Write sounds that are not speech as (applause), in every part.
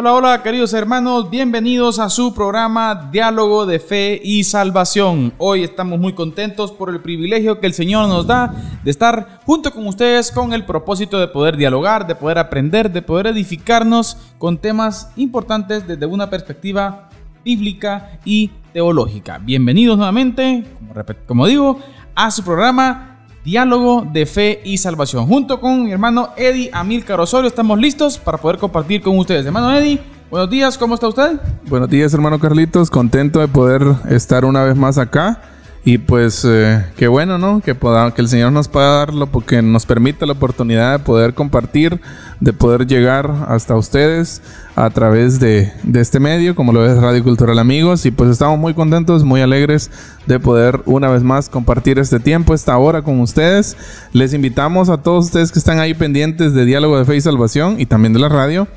Hola, hola queridos hermanos, bienvenidos a su programa Diálogo de Fe y Salvación. Hoy estamos muy contentos por el privilegio que el Señor nos da de estar junto con ustedes con el propósito de poder dialogar, de poder aprender, de poder edificarnos con temas importantes desde una perspectiva bíblica y teológica. Bienvenidos nuevamente, como, como digo, a su programa Diálogo de Fe y Salvación. Junto con mi hermano Eddie Amilcar Osorio estamos listos para poder compartir con ustedes. Hermano Eddie, buenos días, ¿cómo está usted? Buenos días, hermano Carlitos. Contento de poder estar una vez más acá y pues eh, qué bueno, ¿no? Que, pueda, que el Señor nos pueda darlo porque nos permite la oportunidad de poder compartir, de poder llegar hasta ustedes a través de, de, este medio, como lo es Radio Cultural Amigos. Y pues estamos muy contentos, muy alegres de poder una vez más compartir este tiempo, esta hora con ustedes. Les invitamos a todos ustedes que están ahí pendientes de Diálogo de Fe y Salvación y también de la radio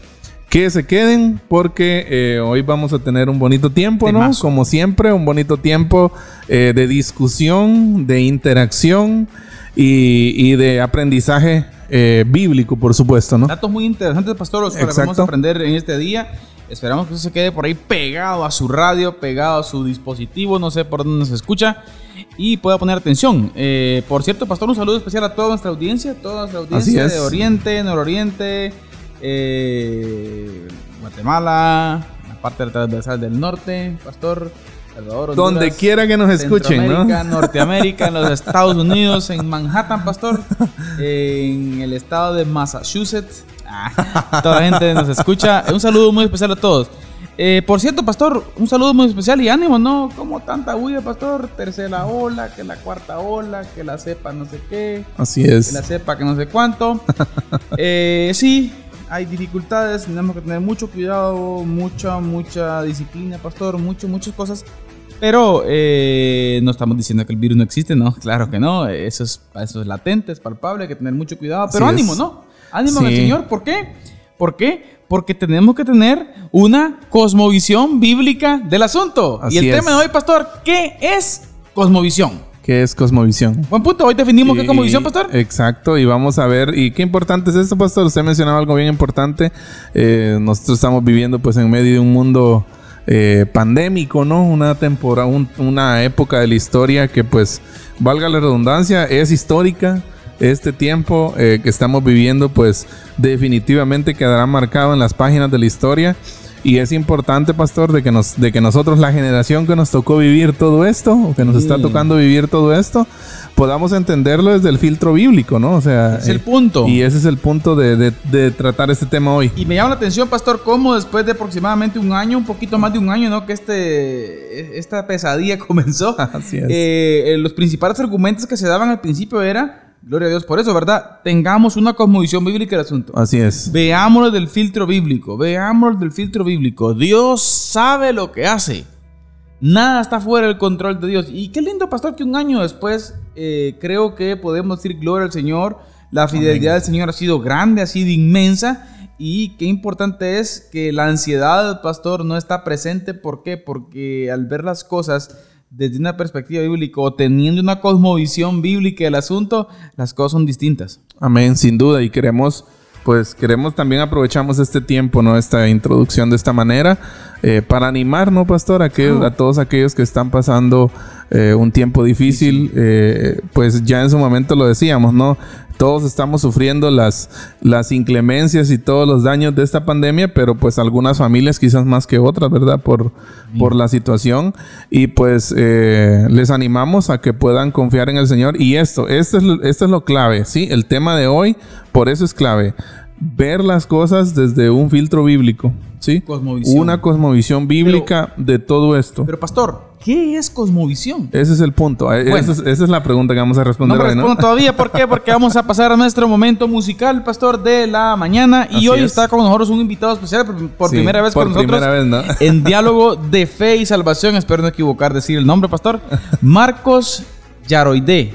que se queden porque eh, hoy vamos a tener un bonito tiempo, ¿no? Como siempre, un bonito tiempo eh, de discusión, de interacción y, de aprendizaje eh, bíblico, por supuesto, ¿no? Datos muy interesantes, pastor, los que vamos a aprender en este día. Esperamos que eso se quede por ahí pegado a su radio, pegado a su dispositivo, no sé por dónde se escucha, y pueda poner atención. por cierto, pastor, un saludo especial a toda nuestra audiencia, toda nuestra audiencia de Oriente, Nororiente, eh, Guatemala, la parte transversal del norte, Pastor, Salvador, Donde quiera que nos escuchen, ¿no? Norteamérica, en los Estados Unidos, en Manhattan, Pastor, en el estado de Massachusetts. Ah, toda la gente nos escucha. Un saludo muy especial a todos. Eh, por cierto, pastor, un saludo muy especial y ánimo, ¿no? Como tanta bulla, pastor. Tercera ola, que la cuarta ola, que la cepa no sé qué. Así es. Que la cepa que no sé cuánto. (laughs) eh, sí, hay dificultades, tenemos que tener mucho cuidado, mucha, mucha disciplina, pastor, mucho, muchas cosas. Pero eh, no estamos diciendo que el virus no existe, ¿no? (laughs) Claro que no, eso es, eso es latente, es palpable, hay que tener mucho cuidado. Pero ánimo, ¿no? Ánimo al Señor, ¿por qué? ¿Por qué? Porque tenemos que tener una cosmovisión bíblica del asunto. y el tema de hoy, pastor, ¿qué es cosmovisión? ¿Qué es cosmovisión? Buen punto, hoy definimos qué es cosmovisión, pastor. Exacto, y vamos a ver, y qué importante es esto, pastor. Usted mencionaba algo bien importante. Eh, nosotros estamos viviendo pues en medio de un mundo eh, pandémico, ¿no? Una temporada, una época de la historia que pues, valga la redundancia, es histórica. Este tiempo eh, que estamos viviendo pues definitivamente quedará marcado en las páginas de la historia. Y es importante, pastor, de que, nos, de que nosotros, la generación que nos tocó vivir todo esto, o que nos está tocando vivir todo esto, podamos entenderlo desde el filtro bíblico, ¿no? O sea... Es el punto. Y ese es el punto de, de, tratar este tema hoy. Y me llama la atención, pastor, cómo después de aproximadamente un año, un poquito más de un año, ¿no? Que este, esta pesadilla (laughs) comenzó. Así es. Eh, los principales argumentos que se daban al principio era Gloria a Dios por eso, ¿verdad? Tengamos una cosmovisión bíblica del asunto. Así es. Veámoslo del filtro bíblico, veámoslo del filtro bíblico. Dios sabe lo que hace. Nada está fuera del control de Dios. Y qué lindo, pastor, que un año después eh, creo que podemos decir gloria al Señor. La fidelidad del Señor ha sido grande, ha sido inmensa. Y qué importante es que la ansiedad, pastor, no está presente. ¿Por qué? Porque al ver las cosas desde una perspectiva bíblica o teniendo una cosmovisión bíblica del asunto, las cosas son distintas. Amén, sin duda. Y queremos, pues queremos también aprovechamos este tiempo, ¿no? Esta introducción de esta manera eh, para animar, ¿no, pastor? A, a todos aquellos que están pasando eh, un tiempo difícil, eh, pues ya en su momento lo decíamos, ¿no? Todos estamos sufriendo las, las inclemencias y todos los daños de esta pandemia, pero pues algunas familias quizás más que otras, ¿verdad? Por, por la situación. Y pues eh, les animamos a que puedan confiar en el Señor. Y esto, esto es, esto es lo clave, ¿sí? El tema de hoy, por eso es clave. Ver las cosas desde un filtro bíblico, ¿sí? Una cosmovisión bíblica de todo esto. Pero pastor, ¿qué es cosmovisión? Ese es el punto. Eh, Bueno. Esa, es, esa es la pregunta que vamos a responder No me hoy, ¿no? respondo todavía. ¿Por qué? Porque vamos a pasar a nuestro momento musical, pastor, de la mañana. Y Así hoy es. está con nosotros un invitado especial por, por Sí, primera vez por con nosotros. primera vez, ¿no? (laughs) En diálogo de fe y salvación. Espero no equivocar decir el nombre, pastor. (laughs) Marcos Yaroide.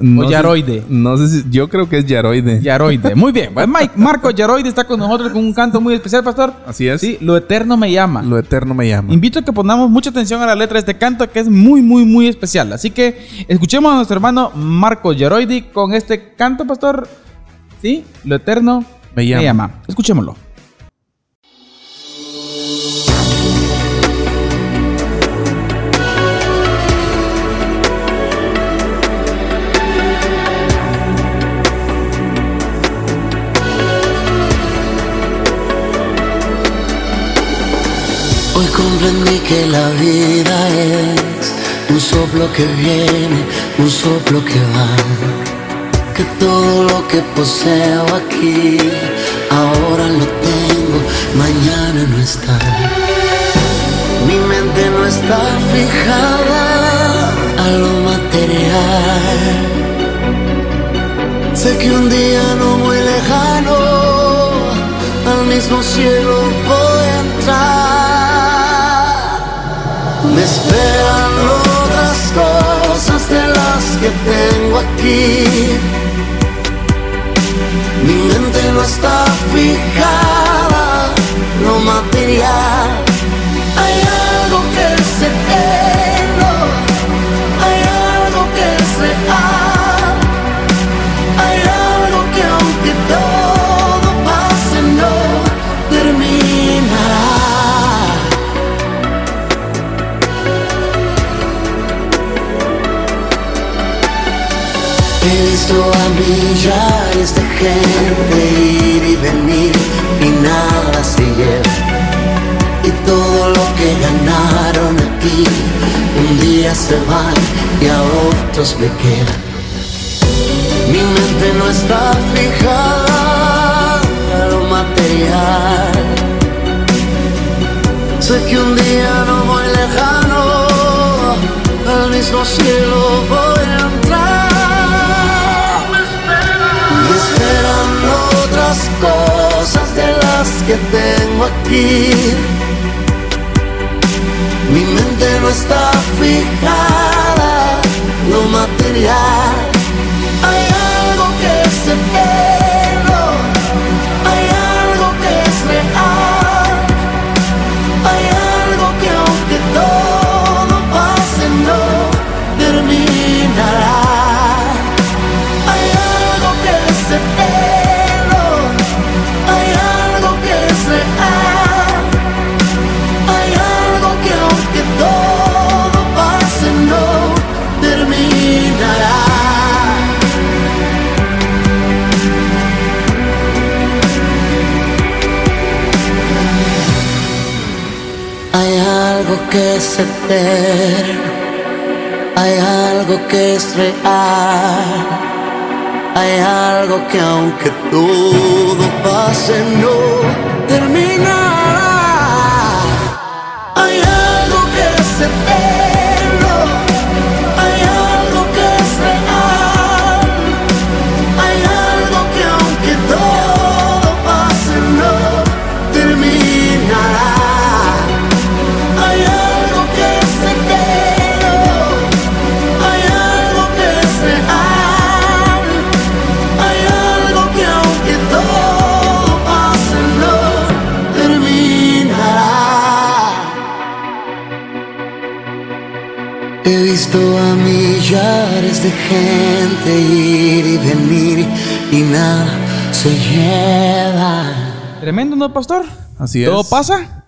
No sé- Yaroide. no sé si... Yo creo que es Yaroide. Yaroide. (laughs) Muy bien. Pues Mike, Marcos Yaroide está con nosotros con un canto muy especial, pastor. Así es. Sí, Lo Eterno me llama. Lo eterno me llama. Invito a que pongamos mucha atención a la letra de este canto que es muy, muy, muy especial. Así que escuchemos a nuestro hermano Marco Geroidi con este canto, pastor. ¿Sí? Lo eterno Me llama. Escuchémoslo. Comprendí que la vida es un soplo que viene, un soplo que va. Que todo lo que poseo aquí, ahora lo tengo, mañana no está. Mi mente no está fijada a lo material. Sé que un día no muy lejano al mismo cielo Me esperan otras cosas de las que tengo aquí. Mi mente no está fijada, lo material. Visto a millares de gente ir y venir y nada se lleva. Y todo lo que ganaron aquí un día se van y a otros me quedan. Mi mente no está fijada a lo material. Sé que un día no muy lejano al mismo cielo voy a entrar. Cosas de las que tengo aquí. Mi mente no está fijada, lo material. Hay algo que es eterno, que es eterno, hay algo que es real, hay algo que aunque todo pase no de gente ir y venir y nada se lleva. Tremendo, ¿no, pastor? Así ¿Todo es. pasa?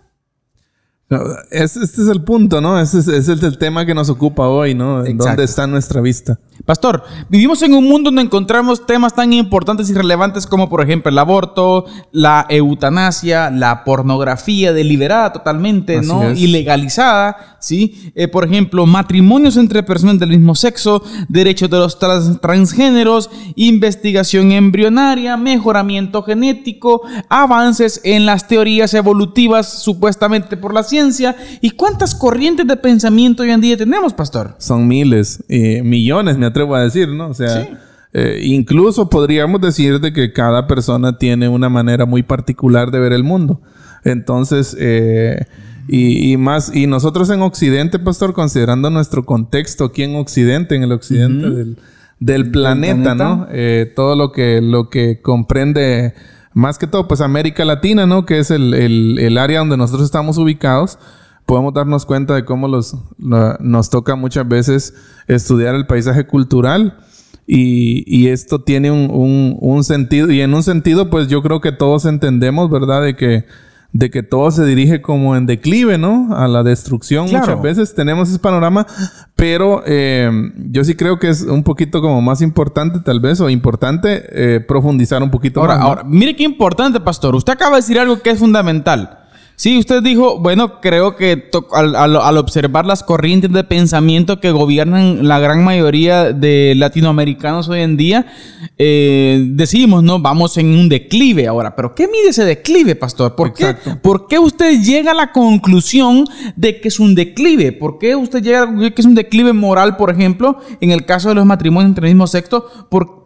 No, es- este es el punto, ¿no? Es, el tema que nos ocupa hoy, ¿no? ¿En Exacto. ¿Dónde está nuestra vista? Pastor, vivimos en un mundo donde encontramos temas tan importantes y relevantes como por ejemplo el aborto, la eutanasia, la pornografía deliberada totalmente, Así ¿no? es. Ilegalizada, ¿sí? Eh, por ejemplo, matrimonios entre personas del mismo sexo, derechos de los trans- transgéneros, investigación embrionaria, mejoramiento genético, avances en las teorías evolutivas supuestamente por la ciencia. ¿Y cuántas corrientes de pensamiento hoy en día tenemos, pastor? Son miles, eh, millones, me atrevo a decir, ¿no? O sea, Sí. eh, incluso podríamos decir de que cada persona tiene una manera muy particular de ver el mundo. Entonces, eh, y, y más, y nosotros en Occidente, pastor, considerando nuestro contexto aquí en Occidente, en el Occidente del, del planeta, planeta. ¿no? Eh, todo lo que, lo que comprende, más que todo, pues América Latina, ¿no? Que es el, el- el área donde nosotros estamos ubicados podemos darnos cuenta de cómo los, la- nos toca muchas veces estudiar el paisaje cultural y, y esto tiene un, un- un sentido y en un sentido pues yo creo que todos entendemos, ¿verdad? De que, de que todo se dirige como en declive, ¿no? A la destrucción Claro. muchas veces tenemos ese panorama, pero eh, yo sí creo que es un poquito como más importante tal vez o importante eh, profundizar un poquito Ahora, más. ¿no? ahora, mire qué importante, pastor. Usted acaba de decir algo que es fundamental. Sí, usted dijo, bueno, creo que to- al, al- al observar las corrientes de pensamiento que gobiernan la gran mayoría de latinoamericanos hoy en día, eh, decimos, ¿no? Vamos en un declive ahora. Pero ¿qué mide ese declive, pastor? ¿Por qué. ¿Por qué usted llega a la conclusión de que es un declive? ¿Por qué usted llega a la que es un declive moral, por ejemplo, en el caso de los matrimonios entre el mismo sexo? ¿Por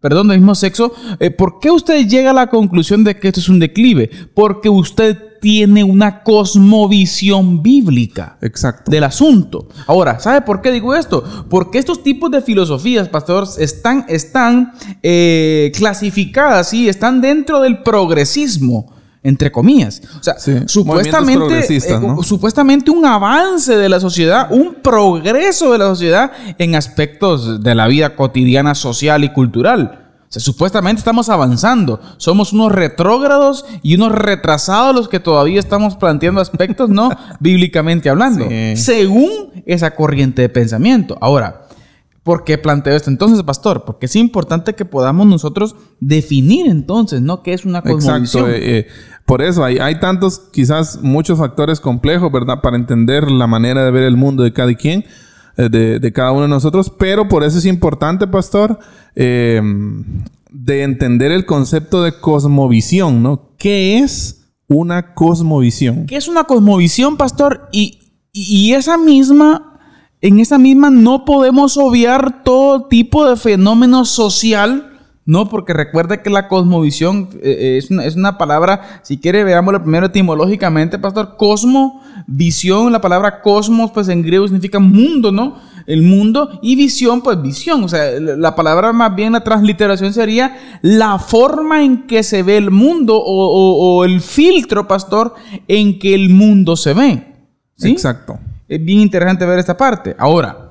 perdón, del mismo sexo, eh, ¿por qué usted llega a la conclusión de que esto es un declive? Porque usted tiene una cosmovisión bíblica Exacto. del asunto. Ahora, ¿sabe por qué digo esto? Porque estos tipos de filosofías, pastor, están, están eh, clasificadas, ¿sí? están dentro del progresismo. Entre comillas. O sea, Sí, supuestamente, eh, ¿no? supuestamente un avance de la sociedad, un progreso de la sociedad en aspectos de la vida cotidiana, social y cultural. Sea, supuestamente estamos avanzando. Somos unos retrógrados y unos retrasados los que todavía estamos planteando aspectos, ¿no? (laughs) Bíblicamente hablando. Sí. Según esa corriente de pensamiento. Ahora, ¿por qué planteo esto entonces, pastor? Porque es importante que podamos nosotros definir entonces, ¿no? ¿Qué es una cosmovisión? Exacto. eh, eh, por eso hay, hay tantos, quizás muchos factores complejos, ¿verdad? Para entender la manera de ver el mundo de cada quien, de, de cada uno de nosotros. Pero por eso es importante, pastor, eh, de entender el concepto de cosmovisión, ¿no? ¿Qué es una cosmovisión? ¿Qué es una cosmovisión, pastor? Y- y esa misma, en esa misma no podemos obviar todo tipo de fenómeno social, ¿no? Porque recuerde que la cosmovisión eh, eh, es, una, es una palabra, si quiere veámoslo primero etimológicamente, pastor, cosmo, visión, la palabra cosmos, pues en griego significa mundo, ¿no? El mundo y visión, pues visión. O sea, la la palabra más bien, la transliteración sería la forma en que se ve el mundo o, o- o el filtro, pastor, en que el mundo se ve. ¿Sí? Exacto. Es bien interesante ver esta parte. Ahora,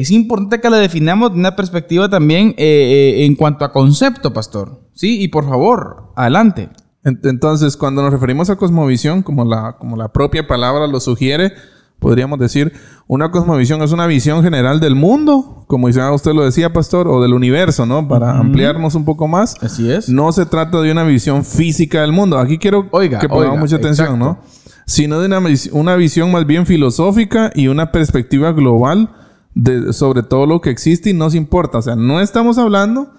es importante que la definamos de una perspectiva también eh, eh, en cuanto a concepto, pastor. ¿Sí? Y por favor, adelante. Ent- Entonces, cuando nos referimos a cosmovisión, como la, como la propia palabra lo sugiere, podríamos decir, una cosmovisión es una visión general del mundo, como ya usted lo decía, pastor, o del universo, ¿no? Para ampliarnos un poco más. Así es. No se trata de una visión física del mundo. Aquí quiero Oiga, que pongamos oiga, mucha atención, exacto. ¿no? Sino de una, una visión más bien filosófica y una perspectiva global de, sobre todo lo que existe y nos importa. O sea, no estamos hablando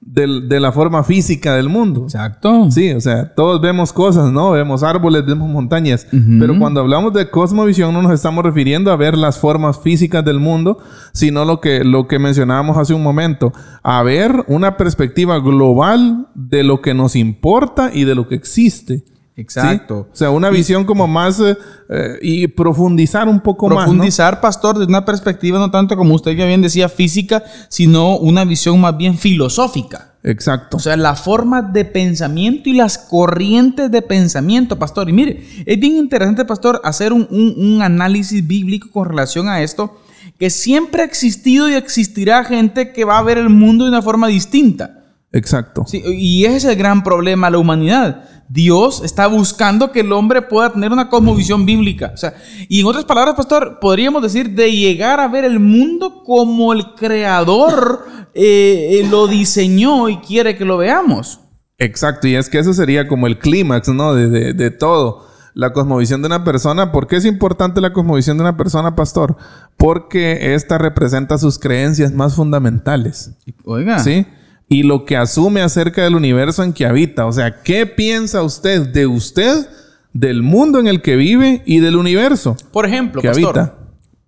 de la forma física del mundo. Exacto. Sí, o sea, todos vemos cosas, ¿no? Vemos árboles, vemos montañas. Pero cuando hablamos de cosmovisión no nos estamos refiriendo a ver las formas físicas del mundo, sino lo que, lo que mencionábamos hace un momento, a ver una perspectiva global de lo que nos importa y de lo que existe. ¿Sí? Exacto. O sea, una visión como más eh, eh, y profundizar un poco más. ¿no? Profundizar, pastor, desde una perspectiva no tanto como usted ya bien decía física, sino una visión más bien filosófica. Exacto. O sea, la forma de pensamiento y las corrientes de pensamiento, pastor. Y mire, es bien interesante, pastor, hacer un, un- un análisis bíblico con relación a esto, que siempre ha existido y existirá gente que va a ver el mundo de una forma distinta. Exacto. Sí, y ese es el gran problema de la humanidad. Dios está buscando que el hombre pueda tener una cosmovisión bíblica. O sea, y en otras palabras, pastor, podríamos decir de llegar a ver el mundo como el creador eh, eh, lo diseñó y quiere que lo veamos. Exacto, y es que eso sería como el clímax, ¿no? De, de, de todo. La cosmovisión de una persona. ¿Por qué es importante la cosmovisión de una persona, pastor? Porque esta representa sus creencias más fundamentales. Oiga. ¿Sí? Y lo que asume acerca del universo en que habita. O sea, ¿qué piensa usted de usted, del mundo en el que vive y del universo Por ejemplo, que pastor, habita?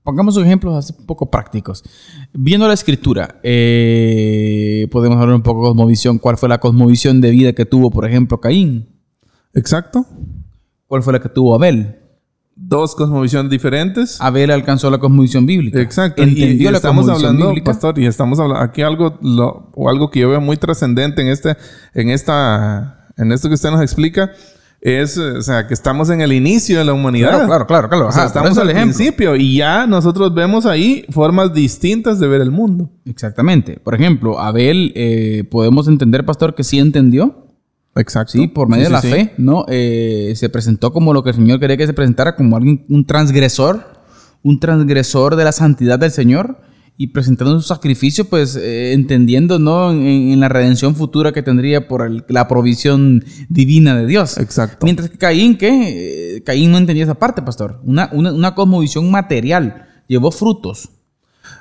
pongamos ejemplos así un poco prácticos. Viendo la escritura, eh, podemos hablar un poco de cosmovisión. ¿Cuál fue la cosmovisión de vida que tuvo, por ejemplo, Caín? Exacto. ¿Cuál fue la que tuvo Abel? Dos cosmovisiones diferentes. Abel alcanzó la cosmovisión bíblica. Exacto. Y- Entendió y, la estamos hablando, bíblica. pastor, y estamos hablando aquí algo lo- o algo que yo veo muy trascendente en este, en esta, en esto que usted nos explica es, eh, o sea, que estamos en el inicio de la humanidad. Claro, claro, claro, claro. O sea, estamos al ejemplo. principio y ya nosotros vemos ahí formas distintas de ver el mundo. Exactamente. Por ejemplo, Abel, eh, podemos entender, pastor, que sí entendió. Exacto. Sí, por medio Sí, de la sí, fe, ¿no? Eh, se presentó como lo que el Señor quería que se presentara, como alguien, un transgresor, un transgresor de la santidad del Señor, y presentando su sacrificio, pues eh, entendiendo, ¿no? En, en la redención futura que tendría por el- la provisión divina de Dios. Exacto. Mientras que Caín, ¿qué? Eh, Caín no entendía esa parte, pastor. Una, una, una cosmovisión material, llevó frutos.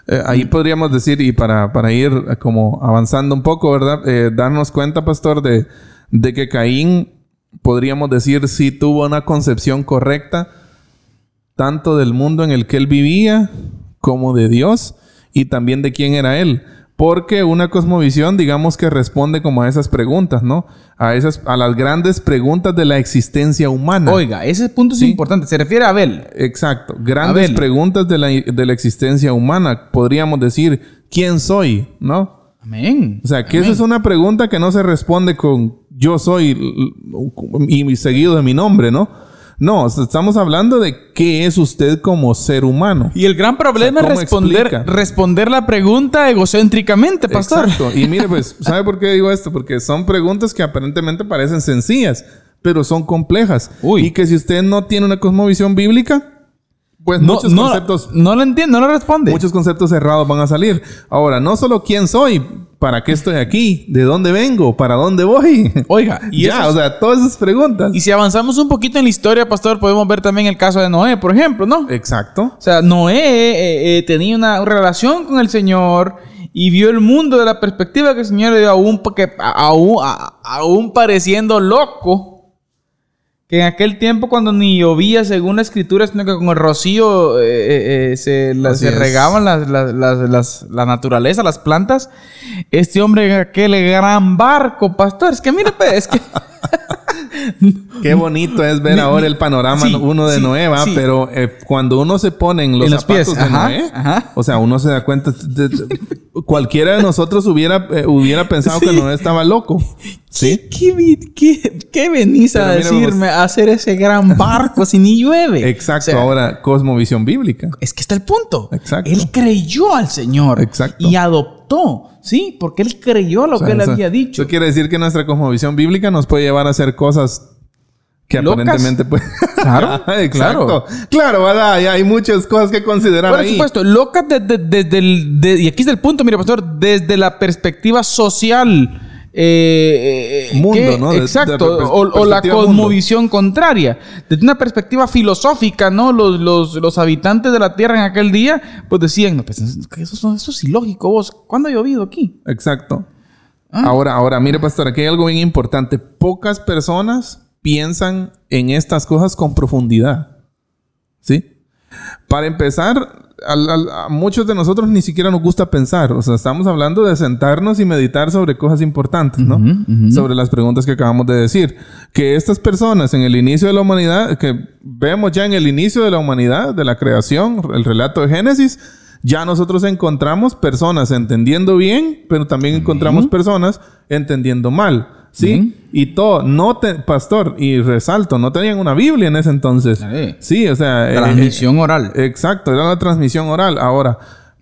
Eh, ahí podríamos decir, y para, para ir como avanzando un poco, ¿verdad? Eh, darnos cuenta, pastor, de, de que Caín, podríamos decir, sí tuvo una concepción correcta, tanto del mundo en el que él vivía, como de Dios, y también de quién era él. Porque una cosmovisión, digamos que responde como a esas preguntas, ¿no? A esas, a las grandes preguntas de la existencia humana. Oiga, ese punto es Sí. importante. Se refiere a Abel. Exacto. Grandes Abel. preguntas de la, de la existencia humana. Podríamos decir, ¿quién soy? ¿No? Amén. O sea, que esa es una pregunta que no se responde con yo soy y seguido de mi nombre, ¿no? No, estamos hablando de qué es usted como ser humano. Y el gran problema O sea, es ¿cómo responder, explica? responder la pregunta egocéntricamente, pastor. Exacto. Y mire, pues, (laughs) ¿sabe por qué digo esto? Porque son preguntas que aparentemente parecen sencillas, pero son complejas. Uy. Y que si usted no tiene una cosmovisión bíblica, pues No, muchos no, conceptos no lo entiendo, no lo responde. Muchos conceptos errados van a salir. Ahora, no solo quién soy, para qué estoy aquí, de dónde vengo, para dónde voy. (laughs) Oiga, y, ya, o sea, todas esas preguntas. y si avanzamos un poquito en la historia, pastor, podemos ver también el caso de Noé, por ejemplo, ¿no? Exacto. O sea, Noé eh, eh, tenía una relación con el Señor y vio el mundo de la perspectiva que el Señor le dio, aún, a- aún pareciendo loco. Que en aquel tiempo, cuando ni llovía, según la escritura, sino que con el rocío eh, eh, eh, se, la- regaban las, las- las- la naturaleza, las plantas. Este hombre en aquel gran barco, pastor. Es que mire, es que. (laughs) (laughs) Qué bonito es ver ahora el panorama sí, uno de sí, Noé. Pero eh, cuando uno se pone en los En los zapatos pies, de ajá, Noé, ajá. o sea, uno se da cuenta. de- de- cualquiera de nosotros hubiera, eh, hubiera pensado que. Noé estaba loco. (laughs) ¿Sí? ¿Qué, vi- qué- qué venís a Pero decirme a hacer ese gran barco si ni llueve? Exacto. O sea, ahora, cosmovisión bíblica. Es que está el punto. Exacto. Él creyó al Señor. Exacto. Y adoptó. Sí, porque él creyó a lo O sea, que él eso- había dicho. Eso quiere decir que nuestra cosmovisión bíblica nos puede llevar a hacer cosas que ¿Locas? aparentemente pues (laughs) Claro, (laughs) exacto claro ¿verdad? Hay muchas cosas que considerar Por ahí supuesto, loca desde, desde el. de- y aquí está el punto, mira, pastor, desde la perspectiva social. Eh, eh, Mundo, que- ¿no? De- de exacto. o, o la mundo. cosmovisión contraria. Desde una perspectiva filosófica, ¿no? Los, los, los habitantes de la tierra en aquel día, pues decían, no, pues eso, eso es ilógico, vos. ¿Cuándo ha llovido aquí? exacto Ah. ahora ahora mire pastor aquí hay algo bien importante pocas personas piensan en estas cosas con profundidad ¿sí? para empezar al- al- a muchos de nosotros ni siquiera nos gusta pensar o sea estamos hablando de sentarnos y meditar sobre cosas importantes ¿no? Sobre las preguntas que acabamos de decir. Que estas personas en el inicio de la humanidad, que vemos ya en el inicio de la humanidad, de la creación, el relato de Génesis, ya nosotros encontramos personas entendiendo bien, pero también encontramos personas entendiendo mal. ¿Sí? Y todo, no te, pastor, y resalto, no tenían una Biblia en ese entonces. Sí. Sí, o sea, eh, Transmisión oral. Exacto, era la transmisión oral. Ahora,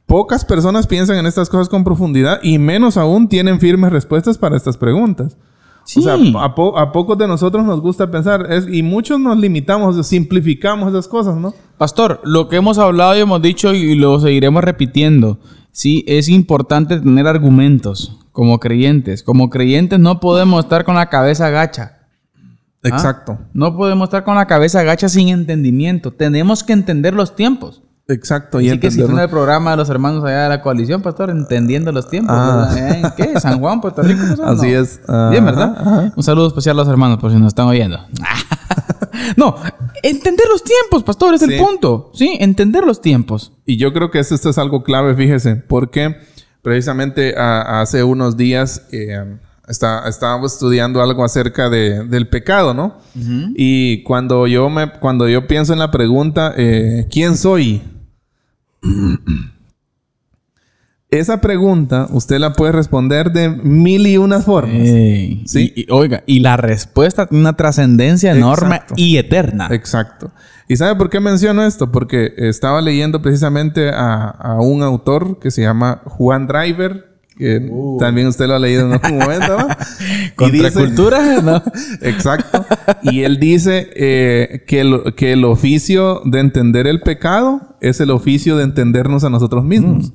pocas personas piensan en estas cosas con profundidad y menos aún tienen firmes respuestas para estas preguntas. Sí. O sea, a, po- a pocos de nosotros nos gusta pensar es- y muchos nos limitamos, simplificamos esas cosas, ¿no? Pastor, lo que hemos hablado y hemos dicho y lo seguiremos repitiendo, sí, es importante tener argumentos como creyentes. Como creyentes no podemos estar con la cabeza gacha. Exacto. No podemos estar con la cabeza gacha sin entendimiento. Tenemos que entender los tiempos. Exacto. Y Así que si está en el programa de los hermanos allá de la coalición, pastor, entendiendo los tiempos. Ah. ¿verdad? ¿En qué? ¿San Juan, Puerto Rico? ¿no? Así es. Bien, Ajá, ¿verdad? Un saludo especial a los hermanos por si nos están oyendo. (laughs) no, entender los tiempos, pastor, es el punto. Sí, entender los tiempos. Y yo creo que esto, esto es algo clave, fíjese, porque precisamente a- hace unos días eh, está- estábamos estudiando algo acerca de- del pecado, ¿no? Y cuando yo, me, cuando yo pienso en la pregunta, eh, ¿quién soy? (clears throat) Esa pregunta usted la puede responder de mil y unas formas. Sí. y- y, oiga, y la respuesta tiene una trascendencia enorme y eterna. Exacto. ¿Y sabe por qué menciono esto? Porque estaba leyendo precisamente a, a un autor que se llama Juan Driver, que también usted lo ha leído en algún (laughs) momento, ¿no? Contracultura, ¿no? (laughs) Exacto. Y él dice eh, que, el, que el oficio de entender el pecado es el oficio de entendernos a nosotros mismos.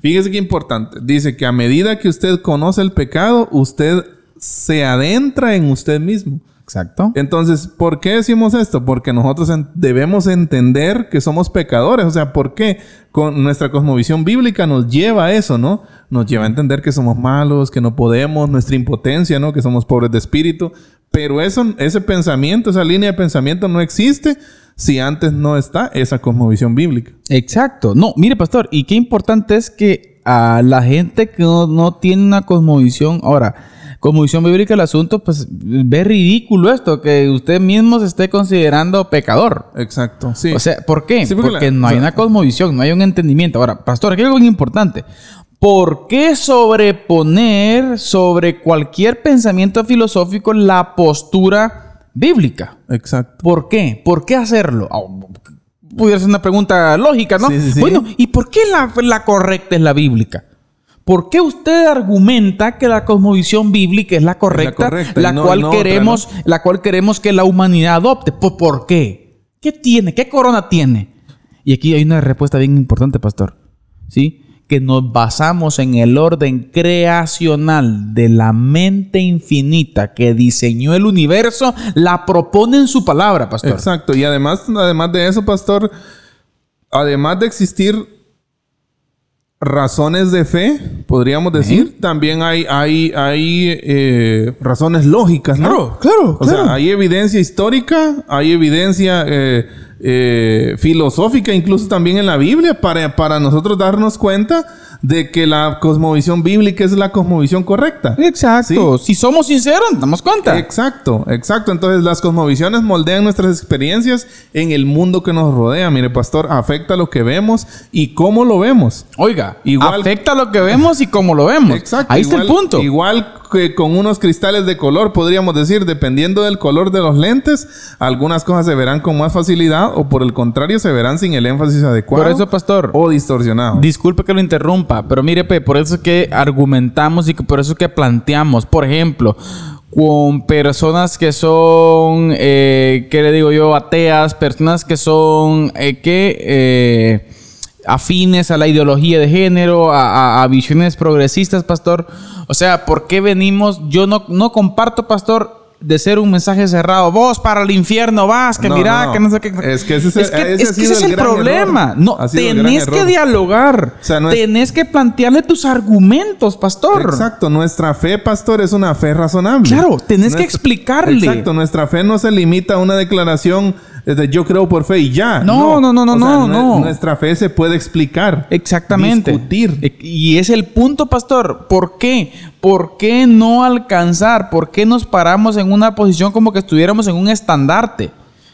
Fíjese qué importante. Dice que a medida que usted conoce el pecado, usted se adentra en usted mismo. Exacto. Entonces, ¿por qué decimos esto? Porque nosotros en- debemos entender que somos pecadores. O sea, ¿por qué? Con nuestra cosmovisión bíblica nos lleva a eso, ¿no? Nos lleva a entender que somos malos, que no podemos, nuestra impotencia, ¿no? Que somos pobres de espíritu. Pero eso, ese pensamiento, esa línea de pensamiento no existe si antes no está esa cosmovisión bíblica. Exacto. No, mire, pastor, y qué importante es que a la gente que no, no tiene una cosmovisión, ahora, cosmovisión bíblica el asunto, pues ve ridículo esto, que usted mismo se esté considerando pecador. Exacto. Sí. O sea, ¿por qué? Sí, porque porque la- no o hay sea- una cosmovisión, no hay un entendimiento. Ahora, pastor, aquí hay algo bien importante. ¿Por qué sobreponer sobre cualquier pensamiento filosófico la postura bíblica? Exacto. ¿Por qué? ¿Por qué hacerlo? Ah, pudiera ser una pregunta lógica, ¿no? Sí, sí, sí. Bueno, ¿y por qué la, la correcta es la bíblica? ¿Por qué usted argumenta que la cosmovisión bíblica es la correcta, la, correcta y no- cual otra, queremos, la cual queremos que la humanidad adopte? ¿Por, por qué? ¿Qué tiene? ¿Qué corona tiene? Y aquí hay una respuesta bien importante, pastor. ¿Sí? Que nos basamos en el orden creacional de la mente infinita que diseñó el universo, la propone en su palabra, pastor. Exacto. Y además, además de eso, pastor, además de existir razones de fe, podríamos decir, también hay, hay, hay eh, razones lógicas, ¿no? Claro, claro, O claro. sea, hay evidencia histórica, hay evidencia eh, eh, filosófica, incluso también en la Biblia, para, para nosotros darnos cuenta de que la cosmovisión bíblica es la cosmovisión correcta. Exacto. Si somos sinceros, nos damos cuenta. Exacto, exacto. Entonces las cosmovisiones moldean nuestras experiencias en el mundo que nos rodea. Mire, pastor, afecta lo que vemos y cómo lo vemos. Oiga, Igual- afecta lo que vemos y cómo lo vemos. Exacto. Ahí está el punto. Igual que con unos cristales de color, podríamos decir, dependiendo del color de los lentes, algunas cosas se verán con más facilidad o por el contrario se verán sin el énfasis adecuado. Por eso, pastor, O distorsionado. Disculpe que lo interrumpa, pero mire, pe, por eso es que argumentamos y que por eso es que planteamos, por ejemplo, con personas que son, eh, ¿qué le digo yo? Ateas, personas que son, eh, ¿qué? Eh, afines a la ideología de género, a, a- a visiones progresistas, pastor. O sea, ¿por qué venimos? Yo no, no comparto, pastor, de ser un mensaje cerrado. Vos para el infierno vas, que No, no. que no sé qué. Es que ese es el- es que, ese es que ese es el problema. error. No, tenés que dialogar. O sea, no es- tenés que plantearle tus argumentos, pastor. Exacto, nuestra fe, pastor, es una fe razonable. Claro, tenés que explicarle. Exacto, nuestra fe no se limita a una declaración de yo creo por fe y ya. No, no, no, no, O no, no. Nuestra fe se puede explicar. Exactamente. Discutir. E- Y es el punto, pastor. ¿Por qué? ¿Por qué no alcanzar? ¿Por qué nos paramos en una posición como que estuviéramos en un estandarte?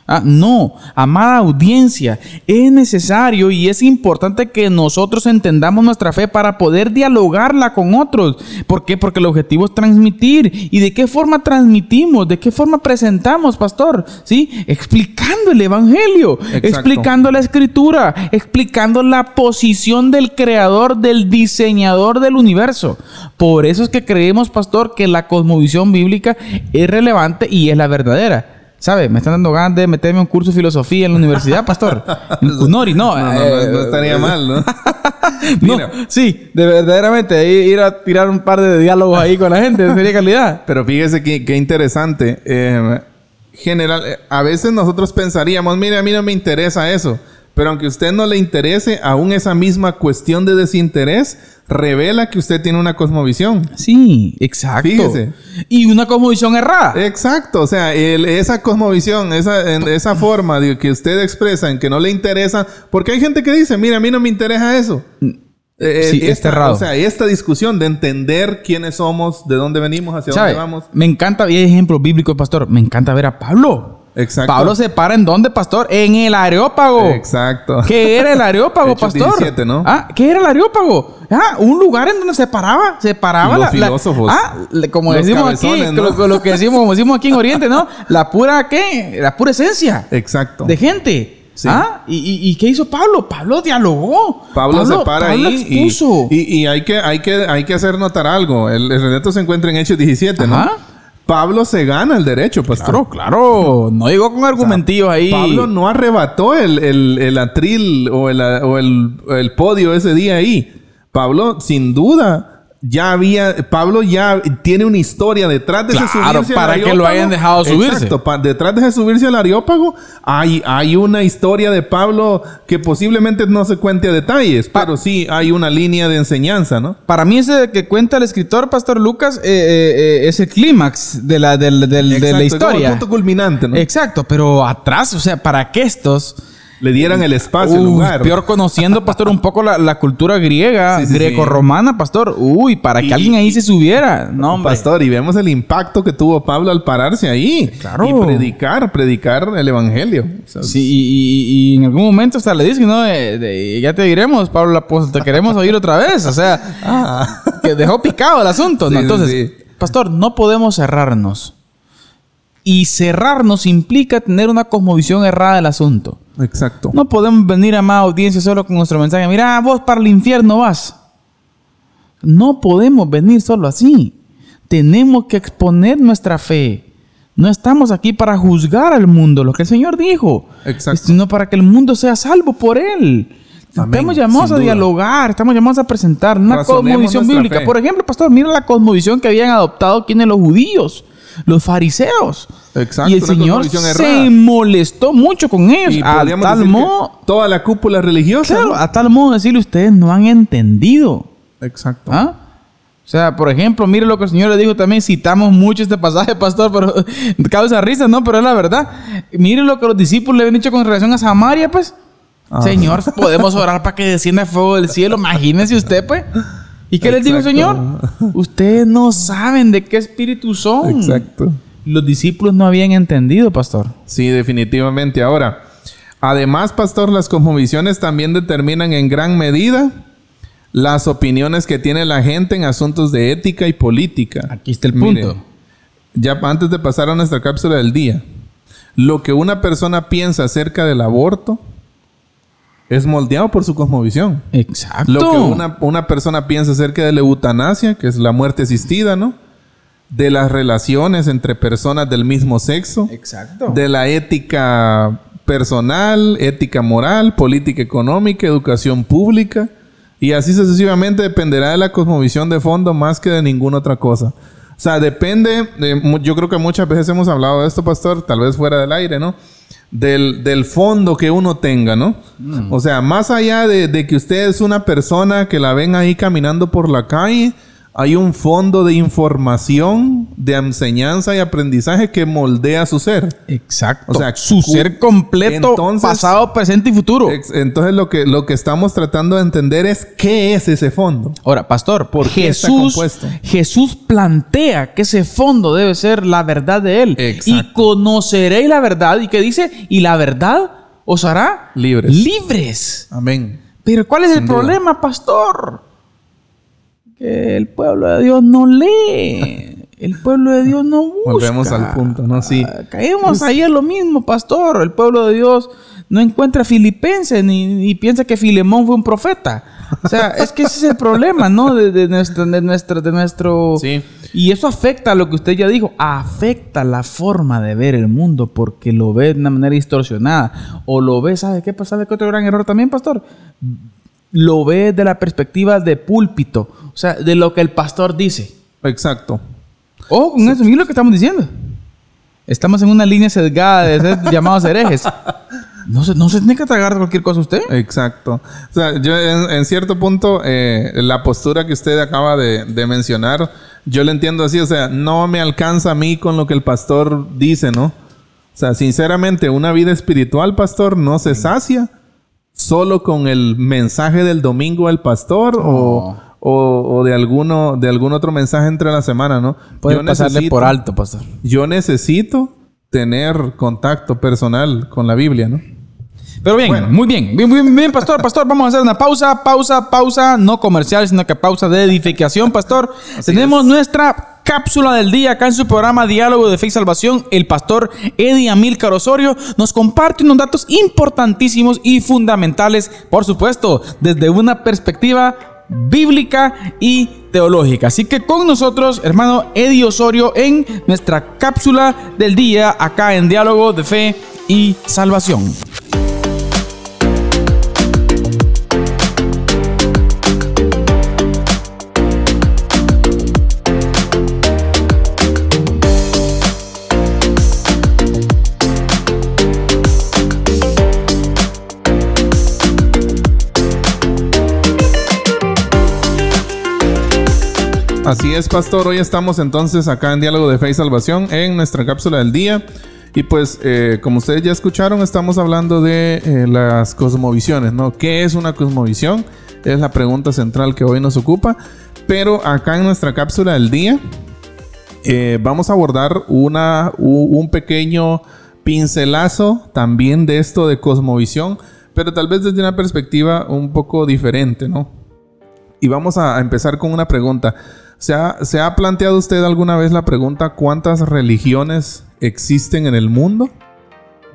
Ah, no, amada audiencia, es necesario y es importante que nosotros entendamos nuestra fe para poder dialogarla con otros. ¿Por qué? Porque el objetivo es transmitir. ¿Y de qué forma transmitimos? ¿De qué forma presentamos, pastor? ¿Sí? Explicando el Evangelio, explicando la Escritura, explicando la posición del Creador, del diseñador del universo. Por eso es que creemos, pastor, que la cosmovisión bíblica es relevante y es la verdadera. ¿Sabe? Me están dando ganas de meterme un curso de filosofía en la universidad, pastor. (laughs) Cunori, no. No, no, estaría mal, (laughs) ¿no? No, sí, de verdaderamente ir a tirar un par de diálogos ahí con la gente (laughs) sería calidad. Pero fíjese qué, qué interesante. Eh, general, eh, a veces nosotros pensaríamos, mire, a mí no me interesa eso. Pero aunque a usted no le interese, aún esa misma cuestión de desinterés revela que usted tiene una cosmovisión. Sí, exacto. Fíjese. Y una cosmovisión errada. Exacto, o sea, el- esa cosmovisión, esa, en- esa (clears throat) forma de que usted expresa en que no le interesa, porque hay gente que dice, mira, a mí no me interesa eso. Eh, Sí, es esta, errado. O sea, esta discusión de entender quiénes somos, de dónde venimos, hacia ¿Sabe? dónde vamos. Me encanta, y hay ejemplos bíblicos, pastor. Me encanta ver a Pablo. Exacto. Pablo se para en dónde, pastor? En el Areópago. Exacto. ¿Qué era el Areópago, (laughs) Hechos pastor? 17, ¿no? Ah, ¿qué era el Areópago? Ah, un lugar en donde se paraba, se paraba Los la, la- filósofos. ah, como Los decimos aquí, ¿no? lo, lo que decimos, como decimos aquí en Oriente, ¿no? La pura qué? La pura esencia Exacto. de gente. Sí. ¿Ah? ¿Y, y, y qué hizo Pablo? Pablo dialogó. Pablo, se para Pablo ahí y, expuso. y- y hay, que, hay, que, hay que hacer notar algo. El, el relato se encuentra en Hechos 17, ¿no? Pablo se gana el derecho, pastor. Claro, claro. No llegó con argumentillos ahí. Pablo no arrebató el, el, el atril o, el, o el, el podio ese día ahí. Pablo, sin duda, ya había... Pablo ya tiene una historia detrás de ese subirse al para que lo hayan dejado subirse. Exacto. pa- detrás de ese subirse al Areópago hay, hay una historia de Pablo que posiblemente no se cuente a detalles, pero sí hay una línea de enseñanza, ¿no? Para mí ese que cuenta el escritor Pastor Lucas eh, eh, eh, es el clímax de la, del- del- de Exacto, la es como el historia. punto culminante, ¿no? Exacto, pero atrás, o sea, para que estos... Le dieran el espacio, el lugar. peor conociendo, pastor, un poco la, la cultura griega, Sí, sí, sí. greco-romana, pastor. Uy, para que alguien ahí se subiera. No, hombre. Pastor, y vemos el impacto que tuvo Pablo al pararse ahí. Claro. Y predicar, predicar el evangelio. O sea, Sí, y, y- y en algún momento hasta le dicen, ¿no? De- de- ya te diremos, Pablo apóstol, te queremos oír otra vez. O sea, (laughs) Ah. que dejó picado el asunto. Entonces, pastor, no podemos cerrarnos. Y cerrarnos implica tener una cosmovisión errada del asunto. Exacto. No podemos venir a más audiencia solo con nuestro mensaje. Mira, vos para el infierno vas. No podemos venir solo así. Tenemos que exponer nuestra fe. No estamos aquí para juzgar al mundo, lo que el Señor dijo, Exacto. sino para que el mundo sea salvo por Él. Amén, Estamos llamados a duda. dialogar, estamos llamados a presentar una Razonemos cosmovisión bíblica. fe. Por ejemplo, pastor, mira la cosmovisión que habían adoptado quienes los judíos, los fariseos. Exacto, y el Señor se errada. molestó mucho con ellos. Y A tal modo, toda la cúpula religiosa. claro, ¿no? a tal modo decirle, ustedes no han entendido. Exacto. ¿Ah? O sea, por ejemplo, mire lo que el Señor le dijo también. Citamos mucho este pasaje, pastor, pero (laughs) causa risa, ¿no? Pero es la verdad. Mire lo que los discípulos le habían dicho con relación a Samaria, pues. Ah. Señor, podemos orar para que descienda fuego del cielo. Imagínese usted, pues. ¿Y qué les dijo el. Señor? (laughs) Ustedes no saben de qué espíritu son. Exacto. Los discípulos no habían entendido, pastor. Sí, definitivamente. Ahora, además, pastor, las cosmovisiones también determinan en gran medida las opiniones que tiene la gente en asuntos de ética y política. Aquí está el Mire, punto. ya antes de pasar a nuestra cápsula del día, lo que una persona piensa acerca del aborto es moldeado por su cosmovisión. Exacto. Lo que una, una persona piensa acerca de la eutanasia, que es la muerte asistida, ¿no? De las relaciones entre personas del mismo sexo. Exacto. De la ética personal, ética moral, política económica, educación pública. Y así sucesivamente dependerá de la cosmovisión de fondo más que de ninguna otra cosa. O sea, depende, de yo creo que muchas veces hemos hablado de esto, pastor, tal vez fuera del aire, ¿no? Del, del fondo que uno tenga, ¿no? O sea, más allá de, de que usted es una persona que la ven ahí caminando por la calle, hay un fondo de información de enseñanza y aprendizaje que moldea su ser. Exacto. O sea, su ser completo, entonces- pasado, presente y futuro. Entonces lo que, lo que estamos tratando de entender es qué es ese fondo. Ahora, pastor, ¿Por qué Jesús? Jesús plantea que ese fondo debe ser la verdad de él. Exacto. Y conoceréis la verdad. ¿Y qué dice? Y la verdad os hará Libres. libres. Amén. Pero ¿cuál es el duda. problema, pastor? Que el pueblo de Dios no lee. El pueblo de Dios no busca. (laughs) Volvemos al punto, ¿no? Sí. Caemos ahí en lo mismo, pastor. El pueblo de Dios no encuentra filipenses ni, ni piensa que Filemón fue un profeta. O sea, es que ese es el problema, ¿no? De, de nuestro, de nuestro, de nuestro. Sí. Y eso afecta a lo que usted ya dijo. Afecta la forma de ver el mundo porque lo ve de una manera distorsionada. O lo ve, ¿sabe qué pasa? ¿Sabe qué otro gran error también, pastor? Lo ve de la perspectiva de púlpito. O sea, de lo que el pastor dice. Exacto. Ojo con eso, mira lo que estamos diciendo. Estamos en una línea sesgada de ser (laughs) llamados herejes. No se, no se tiene que tragar cualquier cosa usted. Exacto. O sea, yo en, en cierto punto, eh, la postura que usted acaba de, de mencionar, yo lo entiendo así. O sea, no me alcanza a mí con lo que el pastor dice, ¿no? O sea, sinceramente, una vida espiritual, pastor, no se sacia solo con el mensaje del domingo del pastor o, o- o de alguno de algún otro mensaje entre la semana, ¿no? Puede Yo pasarle necesito- por alto, pastor. Yo necesito tener contacto personal con la Biblia, ¿no? Pero bien, muy bien. Bien, bien, bien, pastor, pastor. Vamos a hacer una pausa, pausa, pausa. No comercial, sino que pausa de edificación, pastor. (laughs) Tenemos nuestra cápsula del día acá en su programa Diálogo de Fe y Salvación. El pastor Eddie Amílcar Osorio nos comparte unos datos importantísimos y fundamentales, por supuesto, desde una perspectiva bíblica y teológica. Así que con nosotros, hermano Eddie Osorio, en nuestra cápsula del día acá en Diálogo de Fe y Salvación. Así es, pastor. Hoy estamos entonces acá en Diálogo de Fe y Salvación en nuestra cápsula del día. Y pues, eh, como ustedes ya escucharon, estamos hablando de eh, las cosmovisiones, ¿no? ¿Qué es una cosmovisión? Es la pregunta central que hoy nos ocupa. Pero acá en nuestra cápsula del día eh, vamos a abordar una, un pequeño pincelazo también de esto de cosmovisión, pero tal vez desde una perspectiva un poco diferente, ¿no? Y vamos a empezar con una pregunta. ¿Se ha, se ha planteado usted alguna vez la pregunta cuántas religiones existen en el mundo?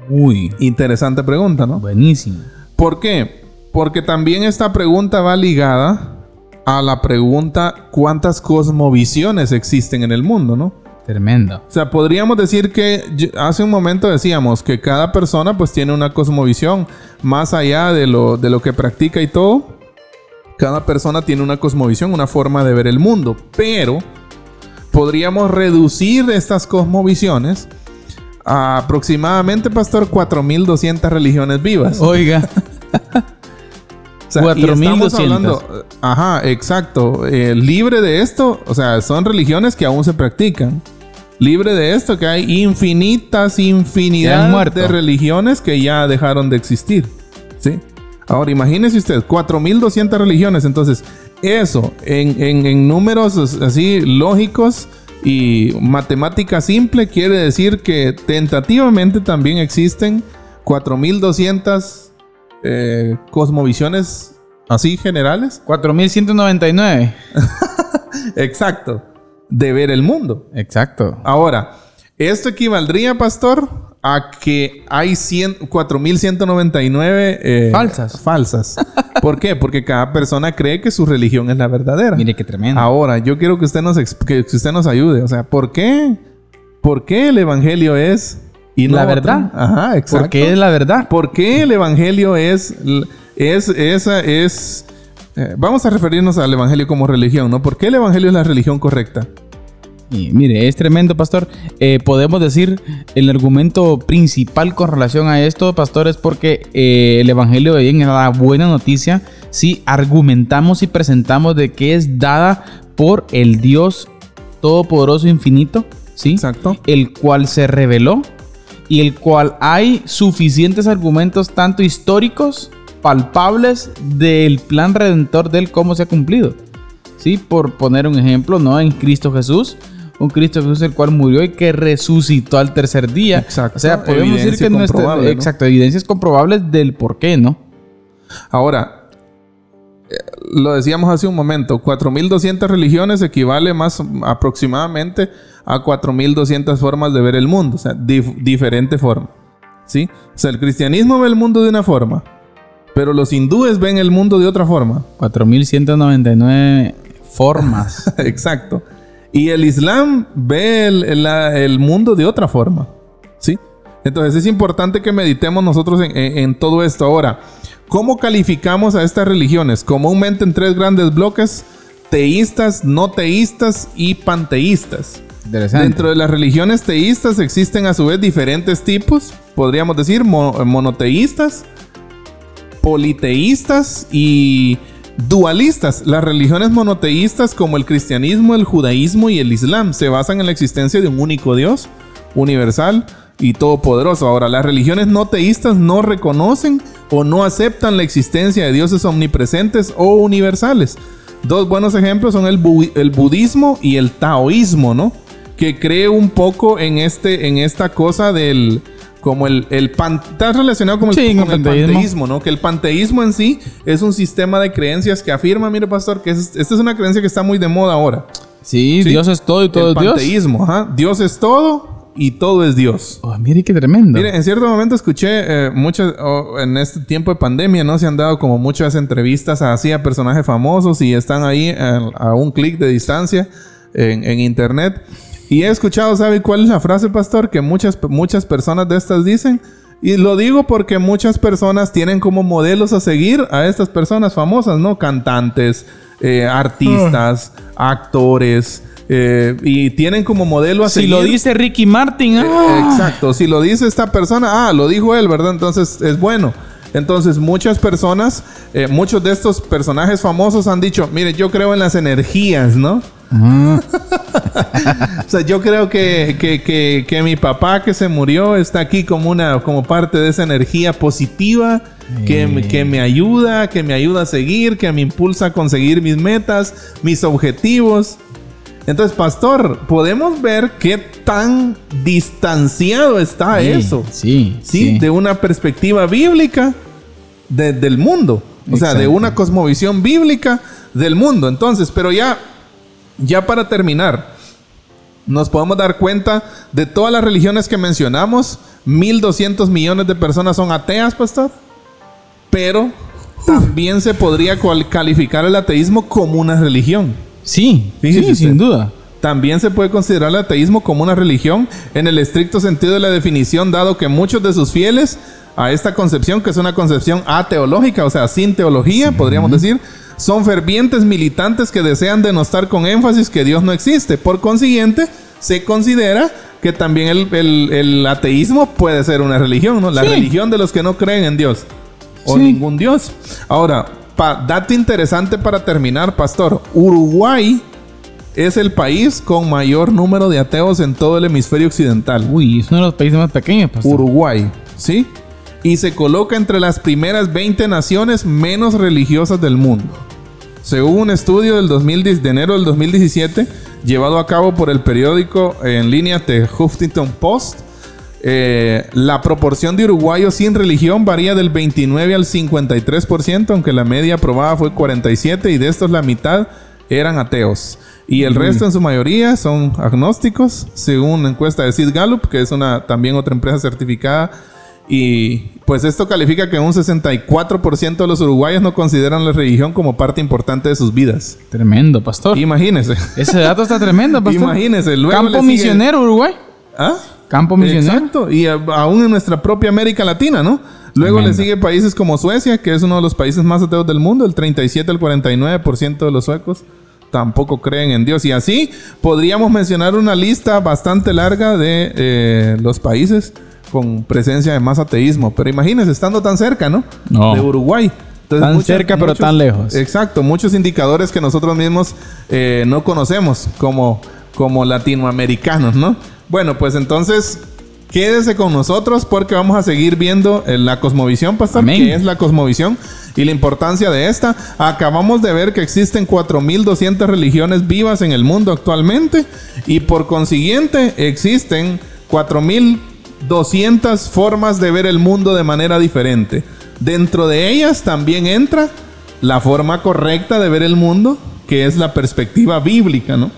Uy, Interesante pregunta, ¿no? buenísimo. ¿Por qué? Porque también esta pregunta va ligada a la pregunta cuántas cosmovisiones existen en el mundo, ¿no? Tremendo. O sea, podríamos decir que hace un momento decíamos que cada persona pues tiene una cosmovisión más allá de lo, de lo que practica y todo. Cada persona tiene una cosmovisión, una forma de ver el mundo, pero podríamos reducir estas cosmovisiones a aproximadamente, pastor, 4.200 religiones vivas. Oiga, (laughs) O sea, y 4.200. estamos hablando- Ajá, exacto. Eh, libre de esto, o sea, son religiones que aún se practican. Libre de esto, que hay infinitas, infinidad de religiones que ya dejaron de existir. ¿Sí? Ahora, imagínese usted, 4.200 religiones. Entonces, eso, en, en- en números así lógicos y matemática simple, quiere decir que tentativamente también existen 4.200 eh, cosmovisiones así generales. 4199. (laughs) Exacto. De ver el mundo. Exacto. Ahora, esto equivaldría, pastor, a que hay 100 4.199 eh, Falsas. Falsas. ¿Por qué? Porque cada persona cree que su religión es la verdadera. Mire qué tremendo. Ahora, yo quiero que usted nos que usted nos ayude. O sea, ¿por qué? ¿Por qué el evangelio es y no La verdad. Ajá, exacto. Porque es la verdad. ¿Por qué el evangelio es es esa es eh, vamos a referirnos al evangelio como religión, ¿no? ¿Por qué el evangelio es la religión correcta? Y mire, es tremendo, pastor. Eh, podemos decir el argumento principal con relación a esto, pastor, es porque eh, el Evangelio de bien es la buena noticia si argumentamos y presentamos de que es dada por el Dios todopoderoso infinito, ¿sí? Exacto. El cual se reveló y el cual hay suficientes argumentos tanto históricos, palpables del plan redentor del cómo se ha cumplido. ¿Sí? Por poner un ejemplo, ¿no? En Cristo Jesús, un Cristo Jesús el cual murió y que resucitó al tercer día. Exacto. O sea, podemos decir que nuestra, ¿no? exacto, evidencias comprobables del por qué, ¿no? Ahora, eh, lo decíamos hace un momento, 4.200 religiones equivale más aproximadamente a 4.200 formas de ver el mundo, o sea, dif- diferente forma. ¿Sí? O sea, el cristianismo ve el mundo de una forma, pero los hindúes ven el mundo de otra forma. 4199 formas. (laughs) Exacto. Y el Islam ve el, el- la- el mundo de otra forma. ¿Sí? Entonces es importante que meditemos nosotros en, en- en todo esto. Ahora, ¿cómo calificamos a estas religiones? Comúnmente en tres grandes bloques: teístas, no teístas y panteístas. Interesante. Dentro de las religiones teístas existen a su vez diferentes tipos, podríamos decir mo- monoteístas, politeístas y dualistas. Las religiones monoteístas como el cristianismo, el judaísmo y el islam se basan en la existencia de un único Dios, universal y todopoderoso. Ahora, las religiones no teístas no reconocen o no aceptan la existencia de dioses omnipresentes o universales. Dos buenos ejemplos son el, bu- el budismo y el taoísmo, ¿no? Que cree un poco en, este, en esta cosa del... Como el, el pan- está relacionado con el, Sí, con el panteísmo. panteísmo, ¿no? Que el panteísmo en sí es un sistema de creencias que afirma, mire pastor, que es- esta es una creencia que está muy de moda ahora. Sí, Sí. Dios es todo y todo el es Dios. panteísmo, ajá. Dios es todo y todo es Dios. Oh, mire qué tremendo. Mire, en cierto momento escuché eh, muchas, o en este tiempo de pandemia, ¿no? Se han dado como muchas entrevistas así a personajes famosos y están ahí a, a un clic de distancia en, en internet. Y he escuchado, ¿sabe cuál es la frase, pastor? Que muchas, muchas personas de estas dicen. Y lo digo porque muchas personas tienen como modelos a seguir a estas personas famosas, ¿no? Cantantes, eh, artistas, actores. eh, y tienen como modelo a si seguir. lo dice Ricky Martin, Eh, ah, Exacto. Si lo dice esta persona, ah, lo dijo él, ¿verdad? Entonces es bueno. Entonces muchas personas, muchos de estos personajes famosos han dicho, mire, yo creo en las energías, ¿no? (laughs) O sea, yo creo que, que, que, que mi papá que se murió está aquí como una, como parte de esa energía positiva que, me- que me ayuda, que me ayuda a seguir, que me impulsa a conseguir mis metas, mis objetivos. Entonces, pastor, podemos ver qué tan distanciado está sí, eso. Sí, ¿sí? De una perspectiva bíblica de- del mundo. O sea, de una cosmovisión bíblica del mundo. Entonces, pero ya, ya para terminar, nos podemos dar cuenta de todas las religiones que mencionamos. 1.200 millones de personas son ateas, pastor. Pero también se podría calificar el ateísmo como una religión. Sí, Fíjese sí, usted. sin duda. También se puede considerar el ateísmo como una religión en el estricto sentido de la definición, dado que muchos de sus fieles a esta concepción, que es una concepción ateológica, o sea, sin teología, podríamos decir, son fervientes militantes que desean denostar con énfasis que Dios no existe. Por consiguiente, se considera que también el, el- el ateísmo puede ser una religión, ¿no? La Sí. religión de los que no creen en Dios o Sí. ningún Dios. Ahora, pa- dato interesante para terminar, pastor. Uruguay es el país con mayor número de ateos en todo el hemisferio occidental. Uy, es uno de los países más pequeños, pastor. Uruguay, ¿sí? Y se coloca entre las primeras 20 naciones menos religiosas del mundo. Según un estudio del 2010 de enero del 2017, llevado a cabo por el periódico en línea The Huffington Post, eh, la proporción de uruguayos sin religión varía del 29 al 53%, aunque la media aprobada fue 47 y de estos la mitad eran ateos. Y el resto en su mayoría son agnósticos, según una encuesta de Sid Gallup, que es una también otra empresa certificada. Y pues esto califica que un 64% de los uruguayos no consideran la religión como parte importante de sus vidas. Tremendo, pastor. Imagínese. Ese dato está tremendo, pastor. Imagínese. Luego Campo misionero, Uruguay. ¿Ah? Campo misionero. Exacto. Y aún en nuestra propia América Latina, ¿no? Luego Tremendo. le sigue países como Suecia, que es uno de los países más ateos del mundo. El 37 al 49% de los suecos tampoco creen en Dios. Y así podríamos mencionar una lista bastante larga de eh, los países con presencia de más ateísmo. Pero imagínense, estando tan cerca, ¿no? No. De Uruguay. Entonces, Tan cerca, pero tan lejos. Exacto, muchos indicadores que nosotros mismos eh, no conocemos, como, como latinoamericanos, ¿no? Bueno, pues entonces quédese con nosotros porque vamos a seguir viendo eh, la cosmovisión, pastor, Amén. que es la cosmovisión y la importancia de esta. Acabamos de ver que existen 4.200 religiones vivas en el mundo actualmente y por consiguiente existen 4.200 formas de ver el mundo de manera diferente. Dentro de ellas también entra la forma correcta de ver el mundo, que es la perspectiva bíblica, ¿no?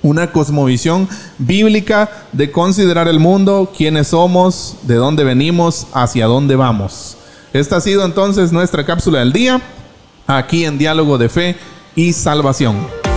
Una cosmovisión bíblica de considerar el mundo, quiénes somos, de dónde venimos, hacia dónde vamos. Esta ha sido entonces nuestra cápsula del día, aquí en Diálogo de Fe y Salvación.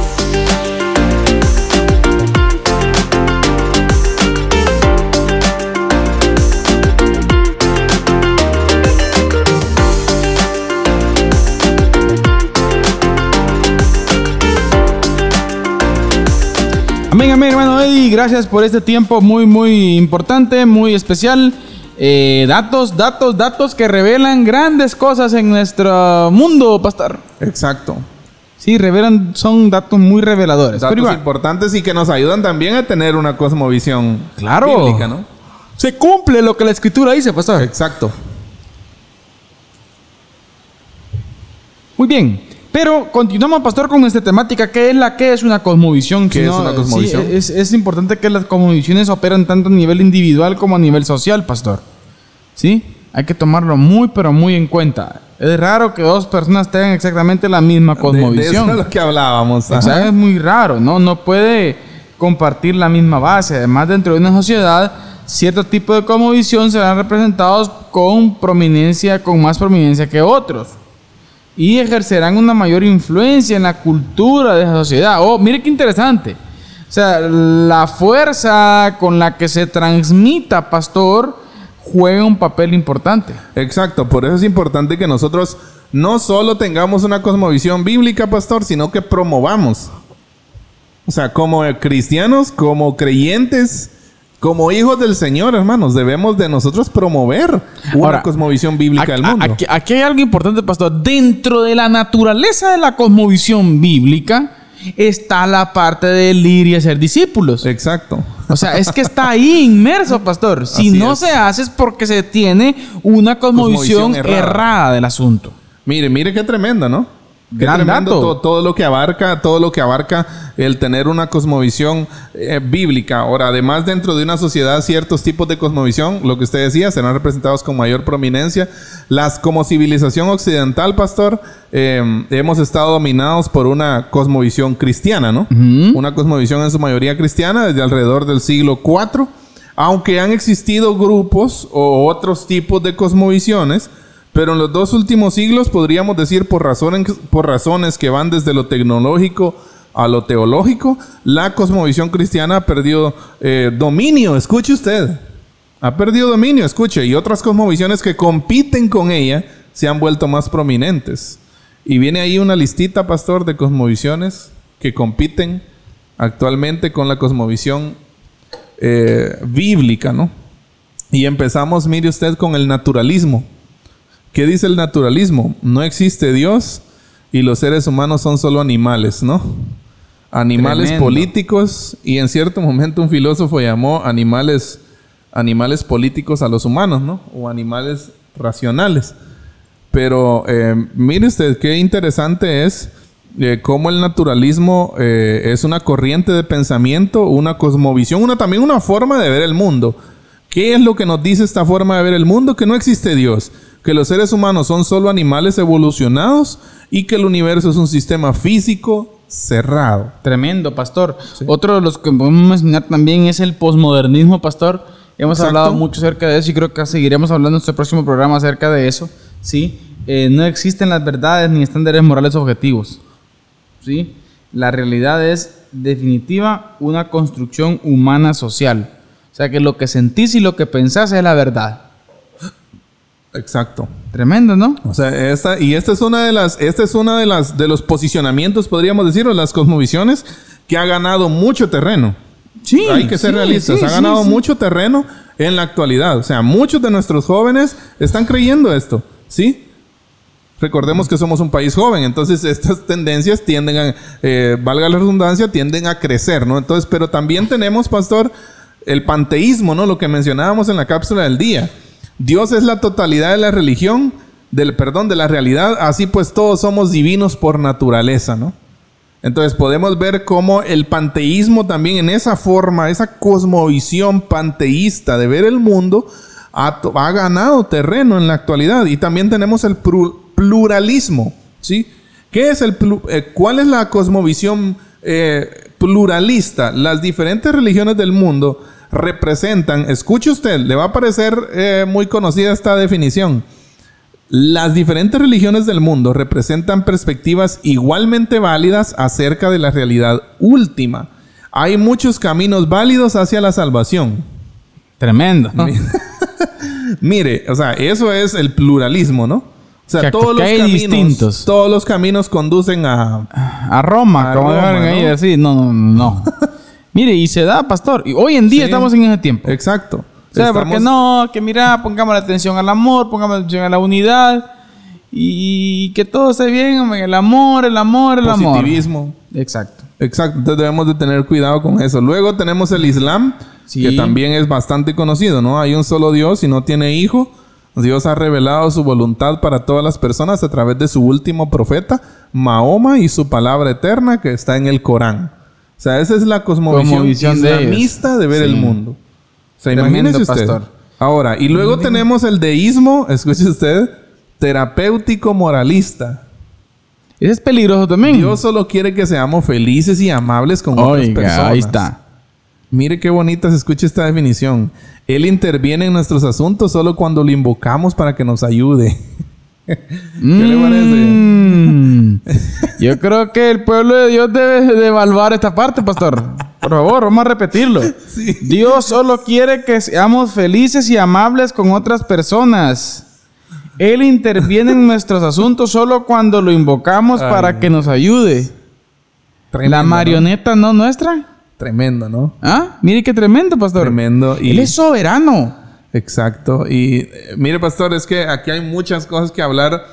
Amén, amén, hermano Eddie. Gracias por este tiempo muy, muy importante, muy especial. Eh, datos, datos, datos que revelan grandes cosas en nuestro mundo, pastor. Exacto. Sí, revelan, son datos muy reveladores. Datos Pero importantes y que nos ayudan también a tener una cosmovisión Claro. bíblica, ¿no? se cumple lo que la escritura dice, pastor. Exacto. Muy bien. Pero continuamos, pastor, con nuestra temática. ¿Qué es la que es una cosmovisión? ¿Qué es una cosmovisión? sí, es, es importante que las cosmovisiones operan tanto a nivel individual como a nivel social, pastor. ¿Sí? Hay que tomarlo muy, pero muy en cuenta. Es raro que dos personas tengan exactamente la misma De, de eso cosmovisión. es lo que hablábamos. O sea, es muy raro, ¿no? No puede compartir la misma base. Además, dentro de una sociedad, ciertos tipos de cosmovisión serán representados con prominencia, con más prominencia que otros. Y ejercerán una mayor influencia en la cultura de esa sociedad. Oh, mire qué interesante. O sea, la fuerza con la que se transmita, pastor, juega un papel importante. Exacto, por eso es importante que nosotros no solo tengamos una cosmovisión bíblica, pastor, sino que promovamos. O sea, como cristianos, como creyentes, como hijos del Señor, hermanos, debemos de nosotros promover una Ahora, cosmovisión bíblica Aquí, del mundo. aquí- aquí hay algo importante, pastor. Dentro de la naturaleza de la cosmovisión bíblica está la parte del ir y hacer discípulos. Exacto. O sea, es que está ahí inmerso, pastor. (laughs) Si Así no es. se hace es porque se tiene una cosmovisión, Cosmovisión errada. errada. del asunto. Mire, mire qué tremendo, ¿no? Qué Gran tremendo dato. to- todo lo que abarca, todo lo que abarca el tener una cosmovisión eh, bíblica. Ahora, además dentro de una sociedad ciertos tipos de cosmovisión, lo que usted decía, serán representados con mayor prominencia. Las como civilización occidental, pastor, eh, hemos estado dominados por una cosmovisión cristiana, ¿no? Una cosmovisión en su mayoría cristiana desde alrededor del siglo IV. Aunque han existido grupos o otros tipos de cosmovisiones, pero en los dos últimos siglos podríamos decir por razones, por razones que van desde lo tecnológico a lo teológico, la cosmovisión cristiana ha perdido eh, dominio. Escuche usted. Ha perdido dominio, escuche. Y otras cosmovisiones que compiten con ella se han vuelto más prominentes. Y viene ahí una listita, pastor, de cosmovisiones que compiten actualmente con la cosmovisión eh, bíblica, ¿no? Y empezamos, mire usted, con el naturalismo. ¿Qué dice el naturalismo? No existe Dios y los seres humanos son solo animales, ¿no? Animales Tremendo. políticos y en cierto momento un filósofo llamó animales, animales políticos a los humanos, ¿no? O animales racionales. Pero eh, mire usted qué interesante es eh, cómo el naturalismo eh, es una corriente de pensamiento, una cosmovisión, una, también una forma de ver el mundo. ¿Qué es lo que nos dice esta forma de ver el mundo? Que no existe Dios, que los seres humanos son solo animales evolucionados y que el universo es un sistema físico cerrado. Tremendo, pastor. Otro de los que podemos mencionar también es el posmodernismo, pastor. Hemos Exacto. hablado mucho acerca de eso y creo que seguiremos hablando en nuestro próximo programa acerca de eso. ¿sí? Eh, no existen las verdades ni estándares morales objetivos. ¿sí? La realidad es definitiva una construcción humana social. O sea que lo que sentís y lo que pensás es la verdad. Exacto. Tremendo, ¿no? O sea, esta, y esta es una de las, esta es una de las, de los posicionamientos, podríamos decirlo, las cosmovisiones, que ha ganado mucho terreno. Sí. Hay que ser sí, realistas. sí, ha ganado sí. mucho terreno en la actualidad. O sea, muchos de nuestros jóvenes están creyendo esto. ¿Sí? Recordemos que somos un país joven, entonces estas tendencias tienden a, eh, valga la redundancia, tienden a crecer, ¿no? Entonces, pero también tenemos, pastor, el panteísmo, ¿no? Lo que mencionábamos en la cápsula del día. Dios es la totalidad de la religión, del perdón, de la realidad, así pues todos somos divinos por naturaleza, ¿no? Entonces podemos ver cómo el panteísmo también en esa forma, esa cosmovisión panteísta de ver el mundo, ha, ganado terreno en la actualidad. Y también tenemos el pluralismo, ¿sí? ¿Qué es el eh, ¿Cuál es la cosmovisión eh, pluralista? Las diferentes religiones del mundo representan, escuche usted, le va a parecer eh, muy conocida esta definición las diferentes religiones del mundo representan perspectivas igualmente válidas acerca de la realidad última. Hay muchos caminos válidos hacia la salvación. Tremendo. (laughs) Mire, o sea, eso es el pluralismo, ¿no? O sea, todos los caminos, distintos. todos los caminos conducen a a Roma, como ahí así, no, no, no. (laughs) Mire, y se da, pastor. Y hoy en día estamos en ese tiempo. Exacto. O sea, porque no, que mira, pongamos la atención al amor, pongamos la atención a la unidad y que todo esté bien, el amor, el amor, el amor. Positivismo. Exacto. Exacto, entonces debemos de tener cuidado con eso. Luego tenemos el Islam, que también es bastante conocido, ¿no? Hay un solo Dios y no tiene hijo. Dios ha revelado su voluntad para todas las personas a través de su último profeta, Mahoma, y su palabra eterna que está en el Corán. O sea, esa es la cosmovisión, islamista de, ver el mundo. O sea, imagínese usted. Pastor. Ahora, y luego tenemos el deísmo, (laughs) escuche usted, terapéutico moralista. Ese es peligroso también. Dios solo quiere que seamos felices y amables con otras personas. Ahí está. Mire qué bonita se escucha esta definición. Él interviene en nuestros asuntos solo cuando lo invocamos para que nos ayude. (laughs) (laughs) ¿Qué le parece? Mm. Yo creo que el pueblo de Dios debe de evaluar esta parte, pastor. Por favor, vamos a repetirlo. (laughs) Dios solo quiere que seamos felices y amables con otras personas. Él interviene en nuestros asuntos solo cuando lo invocamos para que nos ayude. La marioneta ¿no? nuestra. Tremendo, ¿no? Ah, mire qué tremendo, pastor. Tremendo. Y... Él es soberano. Exacto. Y mire, pastor, es que aquí hay muchas cosas que hablar,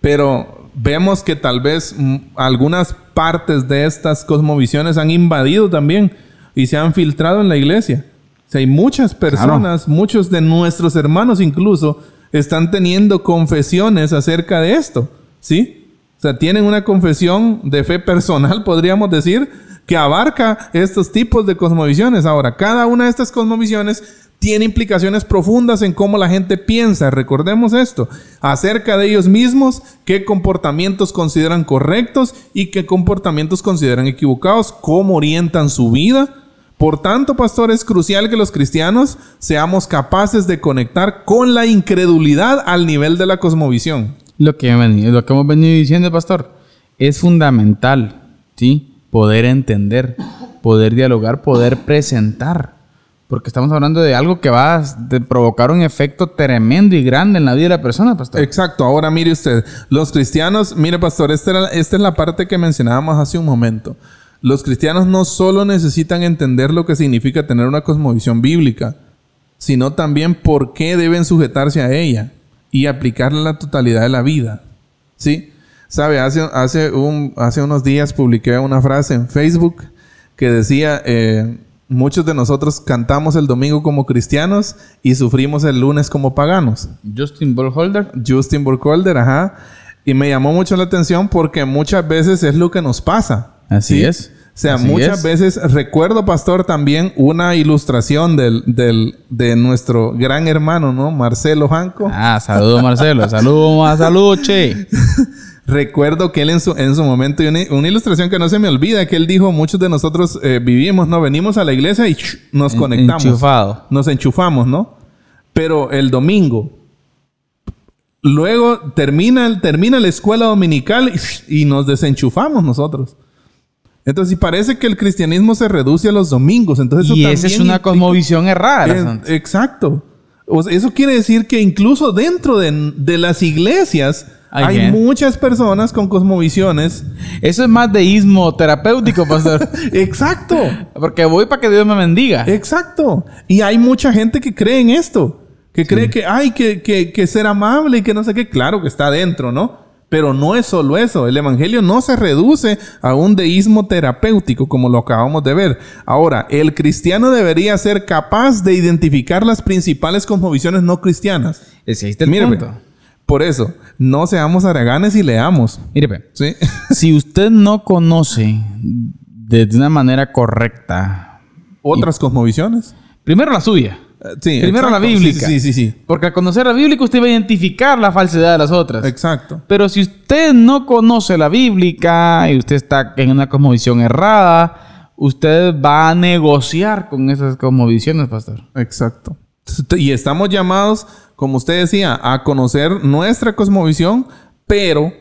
pero vemos que tal vez mm, algunas partes de estas cosmovisiones han invadido también y se han filtrado en la iglesia. O sea, hay muchas personas, muchos de nuestros hermanos incluso, están teniendo confesiones acerca de esto, ¿sí? O sea, tienen una confesión de fe personal, (laughs) podríamos decir, que abarca estos tipos de cosmovisiones. Ahora, cada una de estas cosmovisiones tiene implicaciones profundas en cómo la gente piensa, recordemos esto, acerca de ellos mismos, qué comportamientos consideran correctos y qué comportamientos consideran equivocados, cómo orientan su vida. Por tanto, pastor, es crucial que los cristianos seamos capaces de conectar con la incredulidad al nivel de la cosmovisión. Lo que, lo que hemos venido diciendo, pastor, es fundamental, ¿sí? Poder entender, poder dialogar, poder presentar. Porque estamos hablando de algo que va a provocar un efecto tremendo y grande en la vida de la persona, pastor. Exacto. Ahora mire usted, los cristianos, mire pastor, esta, es la parte que mencionábamos hace un momento. Los cristianos no solo necesitan entender lo que significa tener una cosmovisión bíblica, sino también por qué deben sujetarse a ella y aplicarla a la totalidad de la vida. ¿Sí? Sabe, hace unos días publiqué una frase en Facebook que decía, eh, Muchos de nosotros cantamos el domingo como cristianos y sufrimos el lunes como paganos. Justin Burkholder. Justin Burkholder, ajá. Y me llamó mucho la atención porque muchas veces es lo que nos pasa. Así es. O sea, muchas veces recuerdo, pastor, también una ilustración del, del, de nuestro gran hermano, ¿no? Marcelo Janco. Ah, saludos, Marcelo. saludos, saludos, che. (laughs) Recuerdo que él en su, en su momento, una, una, ilustración que no se me olvida, que él dijo, muchos de nosotros eh, vivimos, ¿no? Venimos a la iglesia y nos conectamos. Enchufado. Nos enchufamos, ¿no? Pero el domingo, luego termina, termina la escuela dominical y, nos desenchufamos nosotros. Entonces, parece que el cristianismo se reduce a los domingos. Entonces, y esa es una cosmovisión errada. exacto. eso quiere decir que incluso dentro de, de las iglesias hay muchas personas con cosmovisiones. Eso es más deísmo terapéutico, pastor. (laughs) Exacto. Porque voy para que Dios me bendiga. Exacto. Y hay mucha gente que cree en esto. Que cree que hay que, que, que ser amable y que no sé qué. Claro que está adentro, ¿no? Pero no es solo eso. El Evangelio no se reduce a un deísmo terapéutico como lo acabamos de ver. Ahora, el cristiano debería ser capaz de identificar las principales cosmovisiones no cristianas. Ese el punto. Por eso, no seamos haraganes y leamos. Mire, ve, ¿Sí? (laughs) si usted no conoce de una manera correcta, Otras cosmovisiones. primero la suya. Eh, Sí, Primero la bíblica. Sí, sí, sí, sí. Porque al conocer la bíblica usted va a identificar la falsedad de las otras. Exacto. Pero si usted no conoce la bíblica y usted está en una cosmovisión errada, usted va a negociar con esas cosmovisiones, pastor. Exacto. Y estamos llamados, como usted decía, a conocer nuestra cosmovisión, pero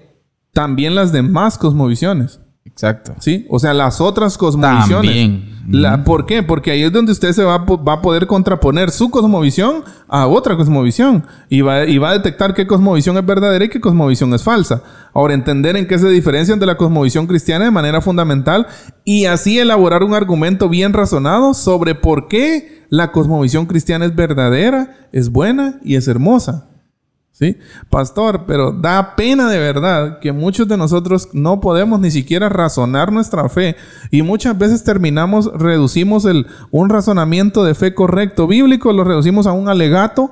también las demás cosmovisiones. Exacto. ¿Sí? O sea, las otras cosmovisiones. También. La- ¿Por qué? Porque ahí es donde usted se va va a poder contraponer su cosmovisión a otra cosmovisión y va, y va a detectar qué cosmovisión es verdadera y qué cosmovisión es falsa. Ahora, entender en qué se diferencian de la cosmovisión cristiana de manera fundamental y así elaborar un argumento bien razonado sobre por qué la cosmovisión cristiana es verdadera, es buena y es hermosa. ¿Sí? Pastor, pero da pena de verdad que muchos de nosotros no podemos ni siquiera razonar nuestra fe y muchas veces terminamos, reducimos el, un razonamiento de fe correcto bíblico, lo reducimos a un alegato.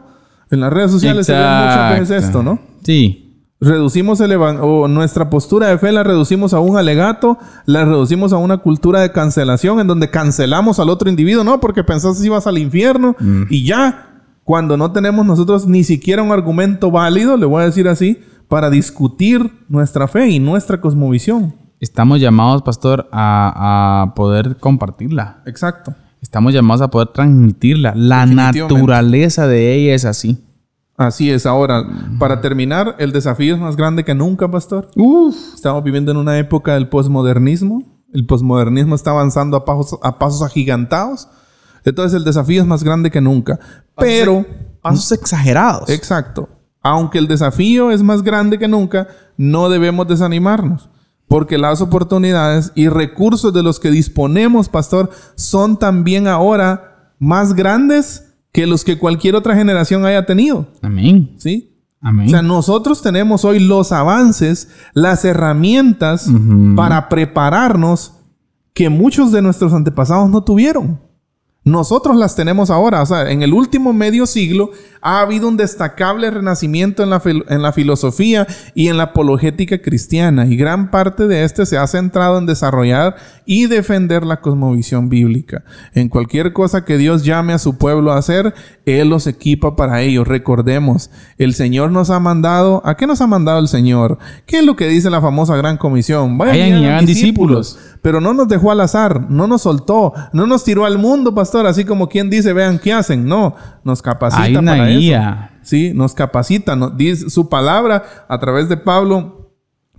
En las redes sociales se ve muchas veces esto, ¿no? Sí. Reducimos el o nuestra postura de fe la reducimos a un alegato, la reducimos a una cultura de cancelación en donde cancelamos al otro individuo, no, porque pensaste si ibas al infierno y ya, cuando no tenemos nosotros ni siquiera un argumento válido, le voy a decir así, para discutir nuestra fe y nuestra cosmovisión. Estamos llamados, pastor, a, a poder compartirla. Exacto. Estamos llamados a poder transmitirla. La naturaleza de ella es así. Así es. Ahora, para terminar, el desafío es más grande que nunca, pastor. Estamos viviendo en una época del posmodernismo. El posmodernismo está avanzando a pasos, a pasos agigantados. Entonces el desafío es más grande que nunca. Pero, Pasos exagerados. exacto, aunque el desafío es más grande que nunca, no debemos desanimarnos. Porque las oportunidades y recursos de los que disponemos, pastor, son también ahora más grandes que los que cualquier otra generación haya tenido. Amén. ¿Sí? Amén. O sea, nosotros tenemos hoy los avances, las herramientas para prepararnos que muchos de nuestros antepasados no tuvieron. Nosotros las tenemos ahora. O sea, en el último medio siglo ha habido un destacable renacimiento en la, fil- en la filosofía y en la apologética cristiana. Y gran parte de este se ha centrado en desarrollar y defender la cosmovisión bíblica. En cualquier cosa que Dios llame a su pueblo a hacer, Él los equipa para ello. Recordemos, el Señor nos ha mandado. ¿A qué nos ha mandado el Señor? ¿Qué es lo que dice la famosa gran comisión? Vayan y hagan discípulos. Pero no nos dejó al azar, no nos soltó, no nos tiró al mundo, pastor, así como quien dice, vean qué hacen. No, nos capacita Hay una para guía. eso. Sí, nos capacita, nos dice su palabra a través de Pablo.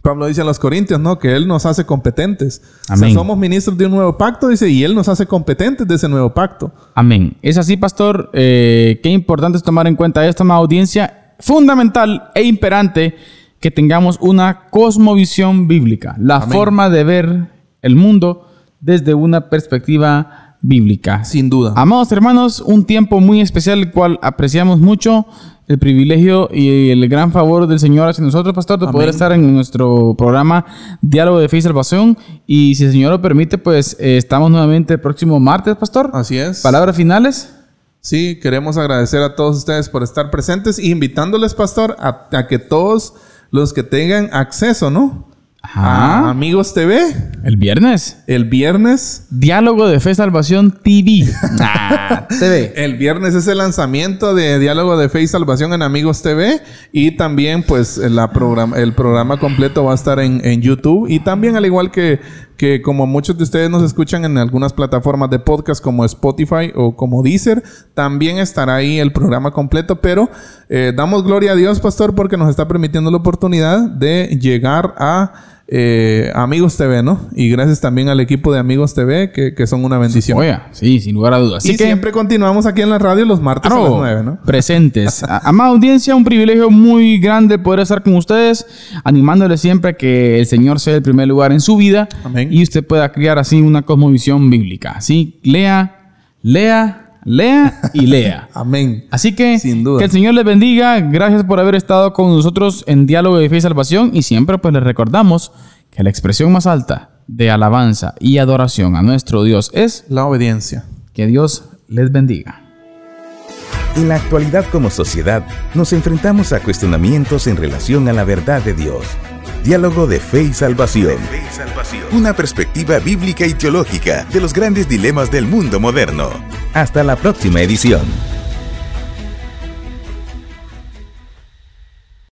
Pablo dice a los Corintios, ¿no? Que Él nos hace competentes. O sea, Amén. somos ministros de un nuevo pacto, dice, y Él nos hace competentes de ese nuevo pacto. Amén. Es así, pastor. Eh, qué importante es tomar en cuenta esto, más audiencia. Fundamental e imperante que tengamos una cosmovisión bíblica. La Amén. forma de ver el mundo desde una perspectiva bíblica. Sin duda. Amados hermanos, un tiempo muy especial, el cual apreciamos mucho el privilegio y el gran favor del Señor hacia nosotros, pastor, de poder estar en nuestro programa Diálogo de Fe y Salvación. Y si el Señor lo permite, pues eh, estamos nuevamente el próximo martes, pastor. Así es. Palabras finales. Sí, queremos agradecer a todos ustedes por estar presentes y invitándoles, pastor, a, a que todos los que tengan acceso, ¿no? Ajá. A Amigos TV, El viernes. el viernes. Diálogo de Fe y Salvación TV. (laughs) Ah, TV. El viernes es el lanzamiento de Diálogo de Fe y Salvación en Amigos TV. Y también, pues, la programa, el programa completo va a estar en, en YouTube. Y también, al igual que, que como muchos de ustedes nos escuchan en algunas plataformas de podcast como Spotify o como Deezer, también estará ahí el programa completo. Pero eh, damos gloria a Dios, pastor, porque nos está permitiendo la oportunidad de llegar a eh, Amigos TV, ¿no? Y gracias también al equipo de Amigos TV, que, que son una bendición. Oye, sí, sin lugar a dudas. Así y que, siempre continuamos aquí en la radio los martes a las claro, 9, ¿no? presentes. Amada audiencia, un privilegio muy grande poder estar con ustedes, animándoles siempre a que el Señor sea el primer lugar en su vida Amén. y usted pueda criar así una cosmovisión bíblica. Así, lea, lea lea y lea. (laughs) Amén. Así que Sin duda. que el Señor les bendiga. Gracias por haber estado con nosotros en Diálogo de Fe y Salvación. Y siempre pues les recordamos que la expresión más alta de alabanza y adoración a nuestro Dios es La obediencia. que Dios les bendiga. En la actualidad como sociedad nos enfrentamos a cuestionamientos en relación a la verdad de Dios. Diálogo de fe y salvación. Una perspectiva bíblica y teológica de los grandes dilemas del mundo moderno. Hasta la próxima edición.